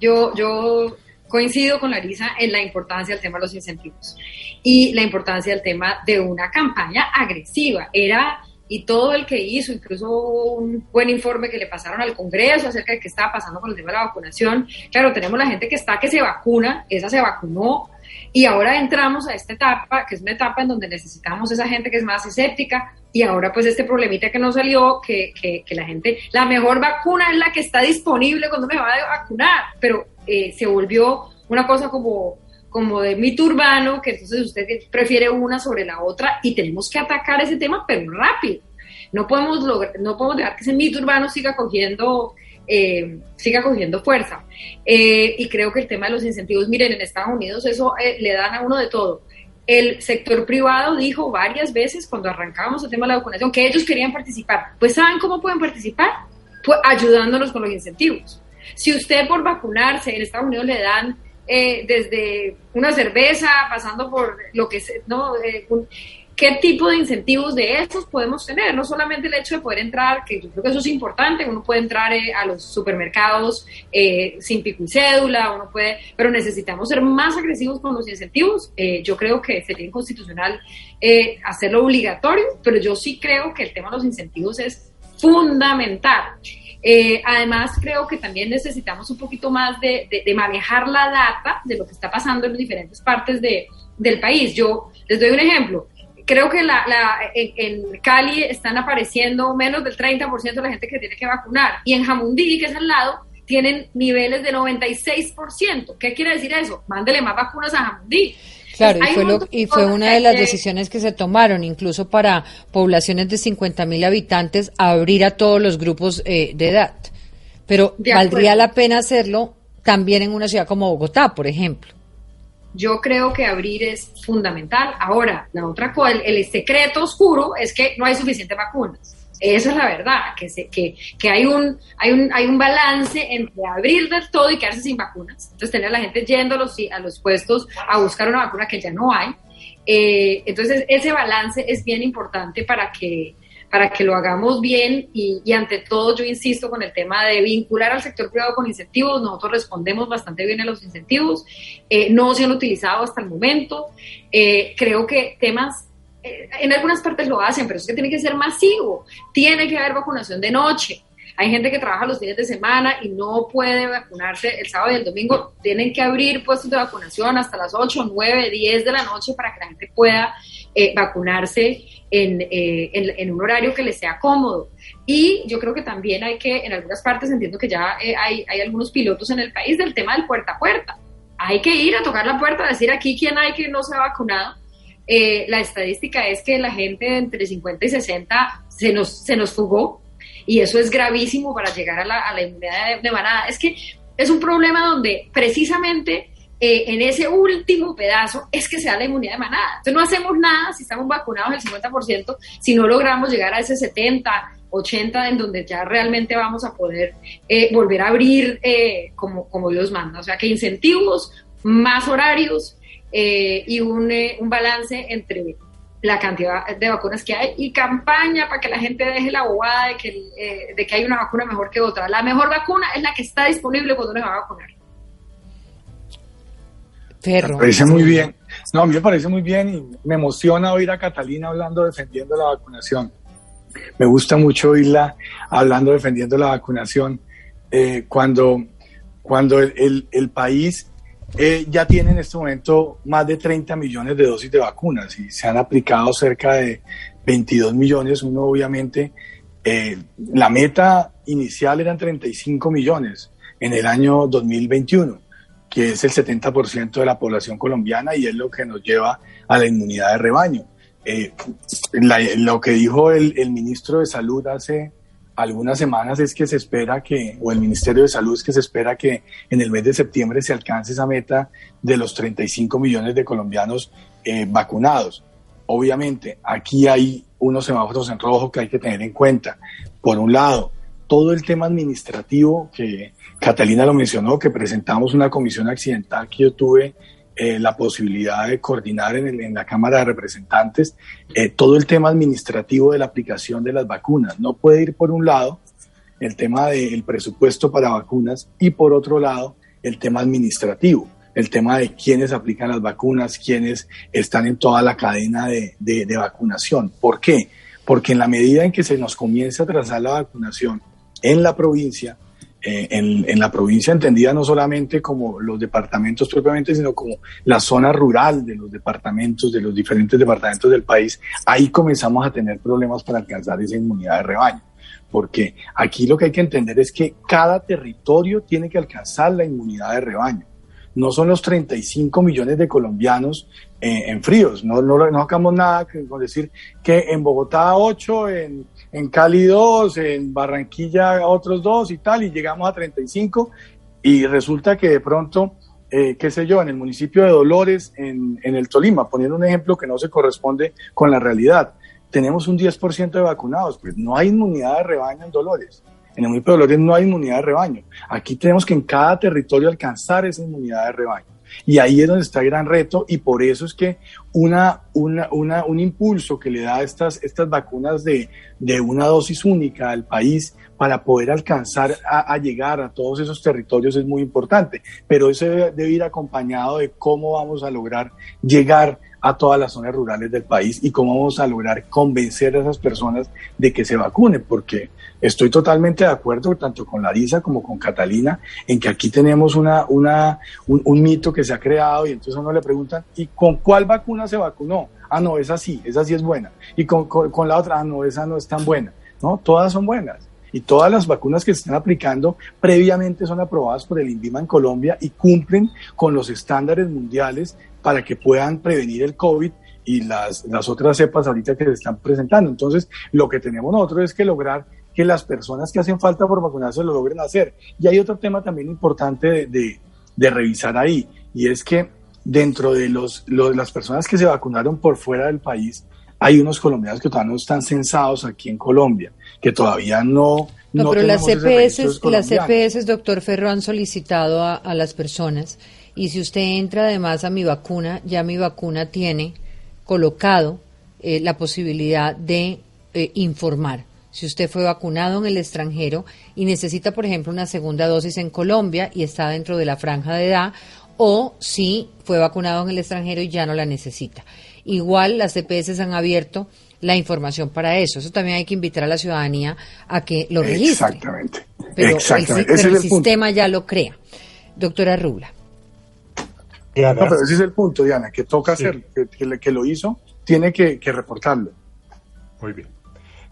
Yo, yo coincido con Larisa en la importancia del tema de los incentivos y la importancia del tema de una campaña agresiva. Era, y todo el que hizo, incluso un buen informe que le pasaron al Congreso acerca de qué estaba pasando con el tema de la vacunación. Claro, tenemos la gente que está que se vacuna, esa se vacunó, y ahora entramos a esta etapa, que es una etapa en donde necesitamos esa gente que es más escéptica, y ahora pues este problemita que nos salió, que, que, que la gente, la mejor vacuna es la que está disponible cuando me va a vacunar, pero eh, se volvió una cosa como, como de mito urbano, que entonces usted prefiere una sobre la otra y tenemos que atacar ese tema, pero rápido. No podemos, lograr, no podemos dejar que ese mito urbano siga cogiendo, eh, siga cogiendo fuerza. Eh, y creo que el tema de los incentivos, miren, en Estados Unidos eso le dan a uno de todo. El sector privado dijo varias veces cuando arrancábamos el tema de la vacunación que ellos querían participar. Pues ¿saben cómo pueden participar? Pues ayudándonos con los incentivos. Si usted por vacunarse en Estados Unidos le dan eh, desde una cerveza, pasando por lo que se, ¿no? Eh, ¿Qué tipo de incentivos de estos podemos tener? No solamente el hecho de poder entrar, que yo creo que eso es importante, uno puede entrar eh, a los supermercados sin pico y cédula, uno puede, pero necesitamos ser más agresivos con los incentivos. yo creo que sería inconstitucional hacerlo obligatorio, pero yo sí creo que el tema de los incentivos es fundamental. Eh, además, creo que también necesitamos un poquito más de, manejar la data de lo que está pasando en diferentes partes de, del país. Yo les doy un ejemplo. Creo que la, en, Cali están apareciendo menos del 30% de la gente que tiene que vacunar. Y en Jamundí, que es al lado, tienen niveles de 96%. ¿Qué quiere decir eso? Mándele más vacunas a Jamundí. Claro, y fue, y fue una de las decisiones que se tomaron, incluso para poblaciones de 50 mil habitantes, abrir a todos los grupos eh, de edad. Pero valdría la pena hacerlo también en una ciudad como Bogotá, por ejemplo. Yo creo que abrir es fundamental. Ahora, la otra cosa, el secreto oscuro es que no hay suficientes vacunas. Esa es la verdad, que, se, que, que hay, un, hay, un, hay un balance entre abrir del todo y quedarse sin vacunas. Entonces, tener a la gente yendo a los, a los puestos a buscar una vacuna que ya no hay. Eh, entonces, ese balance es bien importante para que, para que lo hagamos bien y, y, ante todo yo insisto con el tema de vincular al sector privado con incentivos, nosotros respondemos bastante bien a los incentivos, eh, no se han utilizado hasta el momento, eh, creo que temas eh, en algunas partes lo hacen, pero es que tiene que ser masivo. Tiene que haber vacunación de noche. Hay gente que trabaja los fines de semana y no puede vacunarse el sábado y el domingo. Tienen que abrir puestos de vacunación hasta las 8, 9, 10 de la noche para que la gente pueda eh, vacunarse eh, en, un horario que les sea cómodo. Y yo creo que también hay que, en algunas partes entiendo que ya hay, hay algunos pilotos en el país del tema del puerta a puerta. Hay que ir a tocar la puerta, a decir aquí quién hay que no se ha vacunado eh, la estadística es que la gente entre 50 y 60 se nos, se nos fugó y eso es gravísimo para llegar a la, inmunidad de, manada. Es que es un problema donde precisamente eh, en ese último pedazo es que se da la inmunidad de manada. Entonces no hacemos nada si estamos vacunados el 50%, si no logramos llegar a ese 70, 80, en donde ya realmente vamos a poder eh, volver a abrir como, como Dios manda. O sea, que incentivos, más horarios, eh, y un, eh, un balance entre la cantidad de vacunas que hay y campaña para que la gente deje la bobada de que, eh, de que hay una vacuna mejor que otra. La mejor vacuna es la que está disponible cuando uno se va a vacunar. Me parece muy bien. No, a mí me parece muy bien y me emociona oír a Catalina hablando defendiendo la vacunación. Me gusta mucho oírla hablando defendiendo la vacunación. cuando cuando el, el, el país eh, ya tiene en este momento más de 30 millones de dosis de vacunas y se han aplicado cerca de 22 millones. Uno obviamente, eh, la meta inicial eran 35 millones en el año 2021, que es el 70% de la población colombiana y es lo que nos lleva a la inmunidad de rebaño. Eh, lo que dijo el, el ministro de Salud hace algunas semanas es que se espera que, o el Ministerio de Salud es que se espera que en el mes de septiembre se alcance esa meta de los 35 millones de colombianos eh, vacunados. Obviamente, aquí hay unos semáforos en rojo que hay que tener en cuenta. Por un lado, todo el tema administrativo que Catalina lo mencionó, que presentamos una comisión accidental que yo tuve eh, la posibilidad de coordinar en, la Cámara de Representantes eh, todo el tema administrativo de la aplicación de las vacunas. No puede ir por un lado el tema del presupuesto para vacunas y por otro lado el tema administrativo, el tema de quiénes aplican las vacunas, quiénes están en toda la cadena de, de vacunación. ¿Por qué? Porque en la medida en que se nos comience a trazar la vacunación en la provincia, eh, en, la provincia entendida no solamente como los departamentos propiamente, sino como la zona rural de los departamentos, de los diferentes departamentos del país, ahí comenzamos a tener problemas para alcanzar esa inmunidad de rebaño. Porque aquí lo que hay que entender es que cada territorio tiene que alcanzar la inmunidad de rebaño. No son los 35 millones de colombianos eh, en fríos. No, no, no sacamos nada con decir que en Bogotá 8, en en Cali dos, en Barranquilla otros dos y tal, y llegamos a 35 y resulta que de pronto, eh, qué sé yo, en el municipio de Dolores, en, en el Tolima, poniendo un ejemplo que no se corresponde con la realidad, tenemos un 10% de vacunados, pues no hay inmunidad de rebaño en Dolores. En el municipio de Dolores no hay inmunidad de rebaño. Aquí tenemos que en cada territorio alcanzar esa inmunidad de rebaño. Y ahí es donde está el gran reto y por eso es que una, una, una, un impulso que le da estas, estas vacunas de, de una dosis única al país para poder alcanzar a, llegar a todos esos territorios es muy importante. Pero eso debe, ir acompañado de cómo vamos a lograr llegar a todas las zonas rurales del país y cómo vamos a lograr convencer a esas personas de que se vacunen, porque estoy totalmente de acuerdo tanto con Larisa como con Catalina en que aquí tenemos una, una, un, mito que se ha creado y entonces a uno le preguntan, ¿y con cuál vacuna se vacunó? Ah, no, esa sí, esa sí es buena. Y con, con, la otra, ah, no, esa no es tan buena. No, todas son buenas. Y todas las vacunas que se están aplicando previamente son aprobadas por el INVIMA en Colombia y cumplen con los estándares mundiales para que puedan prevenir el COVID y las, las otras cepas ahorita que se están presentando. Entonces, lo que tenemos nosotros es que lograr que las personas que hacen falta por vacunarse lo logren hacer. Y hay otro tema también importante de, de, revisar ahí, y es que dentro de los, las personas que se vacunaron por fuera del país, hay unos colombianos que todavía no están censados aquí en Colombia, que todavía no... No, pero las CPS, las CPS, doctor Ferro, han solicitado a, a las personas y si usted entra además a mi vacuna, ya mi vacuna tiene colocado eh, la posibilidad de eh, informar. Si usted fue vacunado en el extranjero y necesita, por ejemplo, una segunda dosis en Colombia y está dentro de la franja de edad, o si fue vacunado en el extranjero y ya no la necesita. Igual las CPS han abierto la información para eso. Eso también hay que invitar a la ciudadanía a que lo registre. Exactamente. Pero el, sistema ya lo crea. Doctora Rubla. No, pero ese es el punto, Diana, que toca hacer, que, que, lo hizo, tiene que, reportarlo. Muy bien.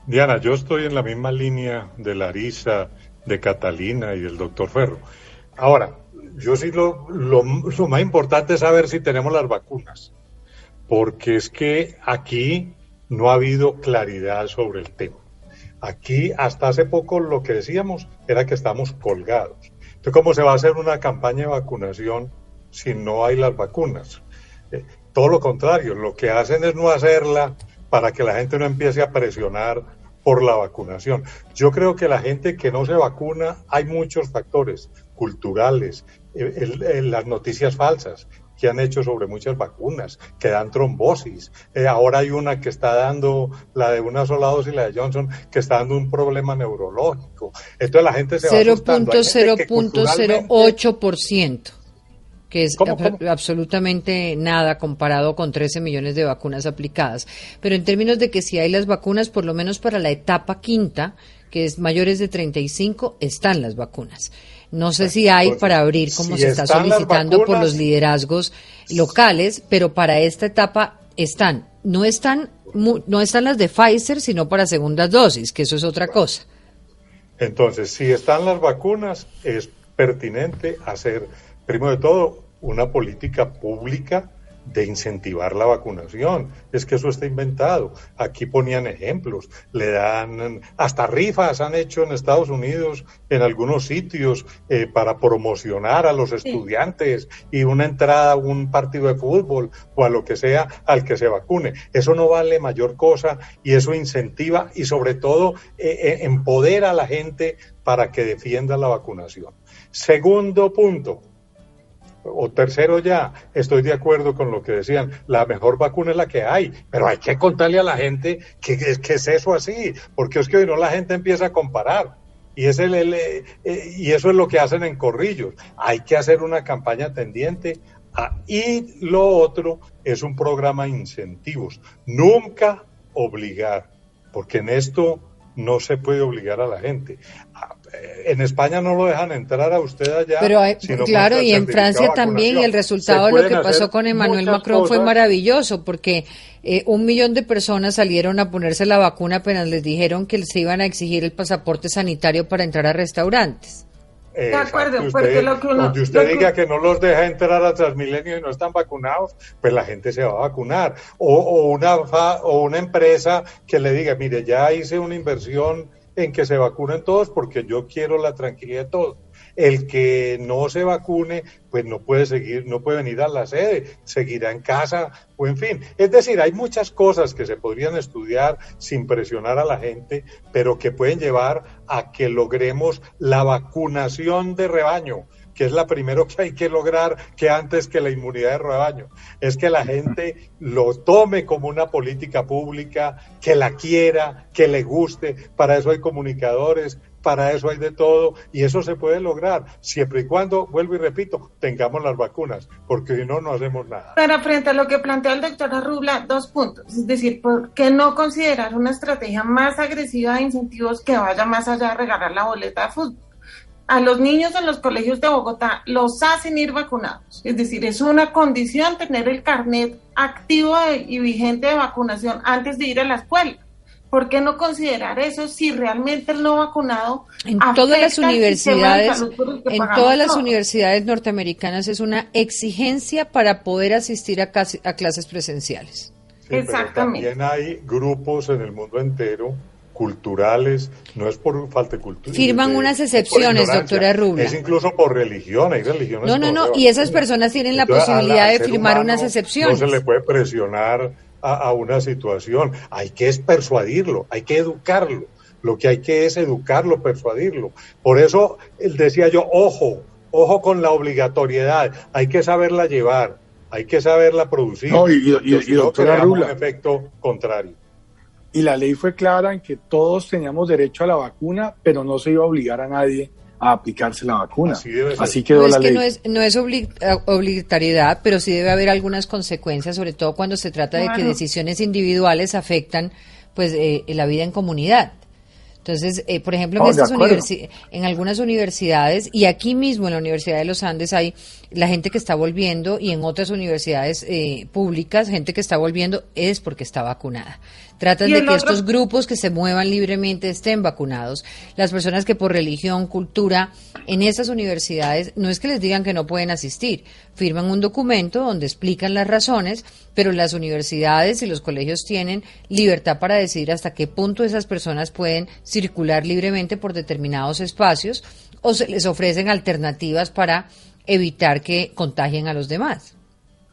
Diana, yo estoy en la misma línea de Larisa, de Catalina y del doctor Ferro. Ahora, yo sí lo, lo, lo, más importante es saber si tenemos las vacunas, porque es que aquí no ha habido claridad sobre el tema. Aquí hasta hace poco lo que decíamos era que estamos colgados. Entonces, ¿cómo se va a hacer una campaña de vacunación si no hay las vacunas. Eh, todo lo contrario, lo que hacen es no hacerla para que la gente no empiece a presionar por la vacunación. Yo creo que la gente que no se vacuna, hay muchos factores culturales, eh, las noticias falsas que han hecho sobre muchas vacunas, que dan trombosis. Eh, ahora hay una que está dando, la de una sola dosis, la de Johnson, que está dando un problema neurológico. Entonces la gente se va 0.008% que es absolutamente nada comparado con 13 millones de vacunas aplicadas. Pero en términos de que si hay las vacunas, por lo menos para la etapa quinta, que es mayores de 35, están las vacunas. No sé si hay para abrir, como se está solicitando por los liderazgos locales, pero para esta etapa están. No están, no están las de Pfizer, sino para segundas dosis, que eso es otra cosa. Entonces, si están las vacunas, es pertinente hacer primero de todo, una política pública de incentivar la vacunación. Es que eso está inventado. Aquí ponían ejemplos, le dan hasta rifas han hecho en Estados Unidos en algunos sitios eh, para promocionar a los estudiantes y una entrada a un partido de fútbol o a lo que sea al que se vacune. Eso no vale mayor cosa y eso incentiva y sobre todo eh, eh, empodera a la gente para que defienda la vacunación. Segundo punto, o tercero ya, estoy de acuerdo con lo que decían, la mejor vacuna es la que hay, pero hay que contarle a la gente que, es eso así, porque es que hoy no la gente empieza a comparar. Y, es el, eh, y eso es lo que hacen en corrillos. Hay que hacer una campaña tendiente. y lo otro es un programa de incentivos. Nunca obligar, porque en esto no se puede obligar a la gente. Eh, en España no lo dejan entrar a usted allá. Pero claro, y en Francia también el resultado de lo que pasó con Emmanuel Macron fue maravilloso, porque eh, un millón de personas salieron a ponerse la vacuna apenas les dijeron que se iban a exigir el pasaporte sanitario para entrar a restaurantes. de acuerdo, porque lo que uno... usted diga que... no los deja entrar a Transmilenio y no están vacunados, pues la gente se va a vacunar. O, o, una, o una empresa que le diga, mire, ya hice una inversión en que se vacunen todos porque yo quiero la tranquilidad de todos. El que no se vacune, pues no puede seguir, no puede venir a la sede, seguirá en casa o en fin. Es decir, hay muchas cosas que se podrían estudiar sin presionar a la gente, pero que pueden llevar a que logremos la vacunación de rebaño que es la primero que hay que lograr que antes que la inmunidad de rebaño, es que la gente lo tome como una política pública, que la quiera, que le guste, para eso hay comunicadores, para eso hay de todo y eso se puede lograr siempre y cuando, vuelvo y repito, tengamos las vacunas, porque si no, no hacemos nada. Pero frente a lo que planteó el doctor Arrubla, dos puntos. Es decir, ¿por qué no considerar una estrategia más agresiva de incentivos que vaya más allá de regalar la boleta de fútbol? A los niños en los colegios de Bogotá los hacen ir vacunados. Es decir, es una condición tener el carnet activo y vigente de vacunación antes de ir a la escuela. ¿Por qué no considerar eso si realmente el no vacunado en todas las universidades en todas las universidades norteamericanas es una exigencia para poder asistir a, a clases presenciales? Exactamente. también hay grupos en el mundo entero culturales, no es por falta de cultura. Firman unas excepciones, doctora Rubio. Es incluso por religión, hay religiones. No, no, no, y esas personas tienen la posibilidad de firmar unas excepciones. No se le puede presionar a, una situación, hay que es persuadirlo, hay que educarlo. Lo que hay que es educarlo, persuadirlo. Por eso él decía yo, ojo, ojo con la obligatoriedad, hay que saberla llevar, hay que saberla producir. No, y, y, doctora un efecto contrario y la ley fue clara en que todos teníamos derecho a la vacuna, pero no se iba a obligar a nadie a aplicarse la vacuna. Así, quedó no la es ley. Que no es, no es obligatoriedad, pero sí debe haber algunas consecuencias, sobre todo cuando se trata de que decisiones individuales afectan pues eh, la vida en comunidad. Entonces, eh, por ejemplo, en, estas en algunas universidades y aquí mismo en la Universidad de los Andes hay la gente que está volviendo y en otras universidades eh, públicas, gente que está volviendo es porque está vacunada. Tratan de que estos grupos que se muevan libremente estén vacunados. Las personas que por religión, cultura, en esas universidades, no es que les digan que no pueden asistir, firman un documento donde explican las razones, pero las universidades y los colegios tienen libertad para decidir hasta qué punto esas personas pueden circular libremente por determinados espacios o se les ofrecen alternativas para evitar que contagien a los demás.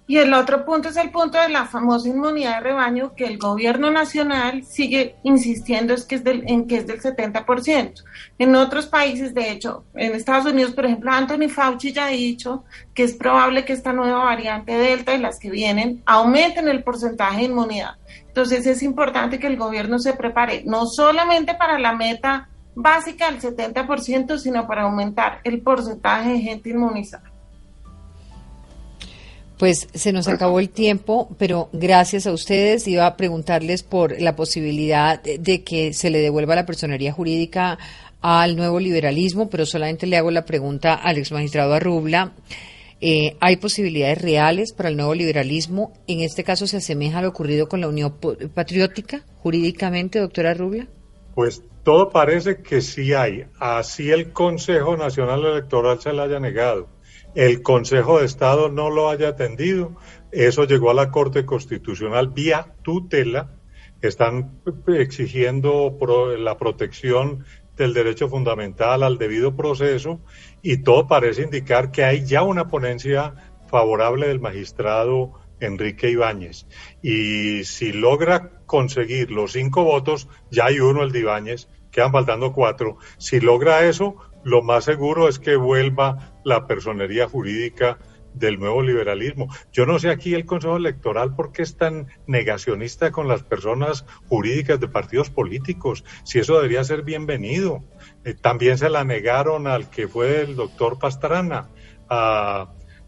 Y el otro punto es el punto de la famosa inmunidad de rebaño que el gobierno nacional sigue insistiendo es que es del, en que es del 70%. En otros países, de hecho, en Estados Unidos, por ejemplo, Anthony Fauci ya ha dicho que es probable que esta nueva variante Delta y las que vienen aumenten el porcentaje de inmunidad. Entonces es importante que el gobierno se prepare no solamente para la meta básica del 70%, sino para aumentar el porcentaje de gente inmunizada. Pues se nos acabó el tiempo, pero gracias a ustedes iba a preguntarles por la posibilidad de que se le devuelva la personería jurídica al nuevo liberalismo, pero solamente le hago la pregunta al ex magistrado Arrubla. Eh, ¿Hay posibilidades reales para el nuevo liberalismo? ¿En este caso se asemeja a lo ocurrido con la Unión Patriótica jurídicamente, doctora Rubla? Pues todo parece que sí hay. Así el Consejo Nacional Electoral se la haya negado el Consejo de Estado no lo haya atendido. Eso llegó a la Corte Constitucional vía tutela. Están exigiendo la protección del derecho fundamental al debido proceso y todo parece indicar que hay ya una ponencia favorable del magistrado Enrique Ibáñez. Y si logra conseguir los cinco votos, ya hay uno, el de Ibáñez, quedan faltando cuatro. Si logra eso, lo más seguro es que vuelva la personería jurídica del nuevo liberalismo. Yo no sé aquí el Consejo Electoral por qué es tan negacionista con las personas jurídicas de partidos políticos, si eso debería ser bienvenido. Eh, también se la negaron al que fue el doctor Pastrana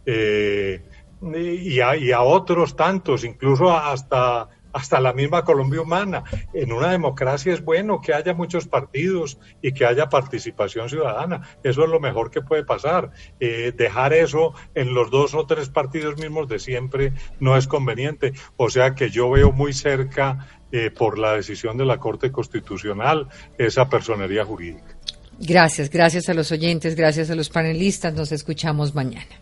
eh, y, y a otros tantos, incluso hasta hasta la misma Colombia humana. En una democracia es bueno que haya muchos partidos y que haya participación ciudadana. Eso es lo mejor que puede pasar. Eh, dejar eso en los dos o tres partidos mismos de siempre no es conveniente. O sea que yo veo muy cerca, eh, por la decisión de la Corte Constitucional, esa personería jurídica. Gracias, gracias a los oyentes, gracias a los panelistas. Nos escuchamos mañana.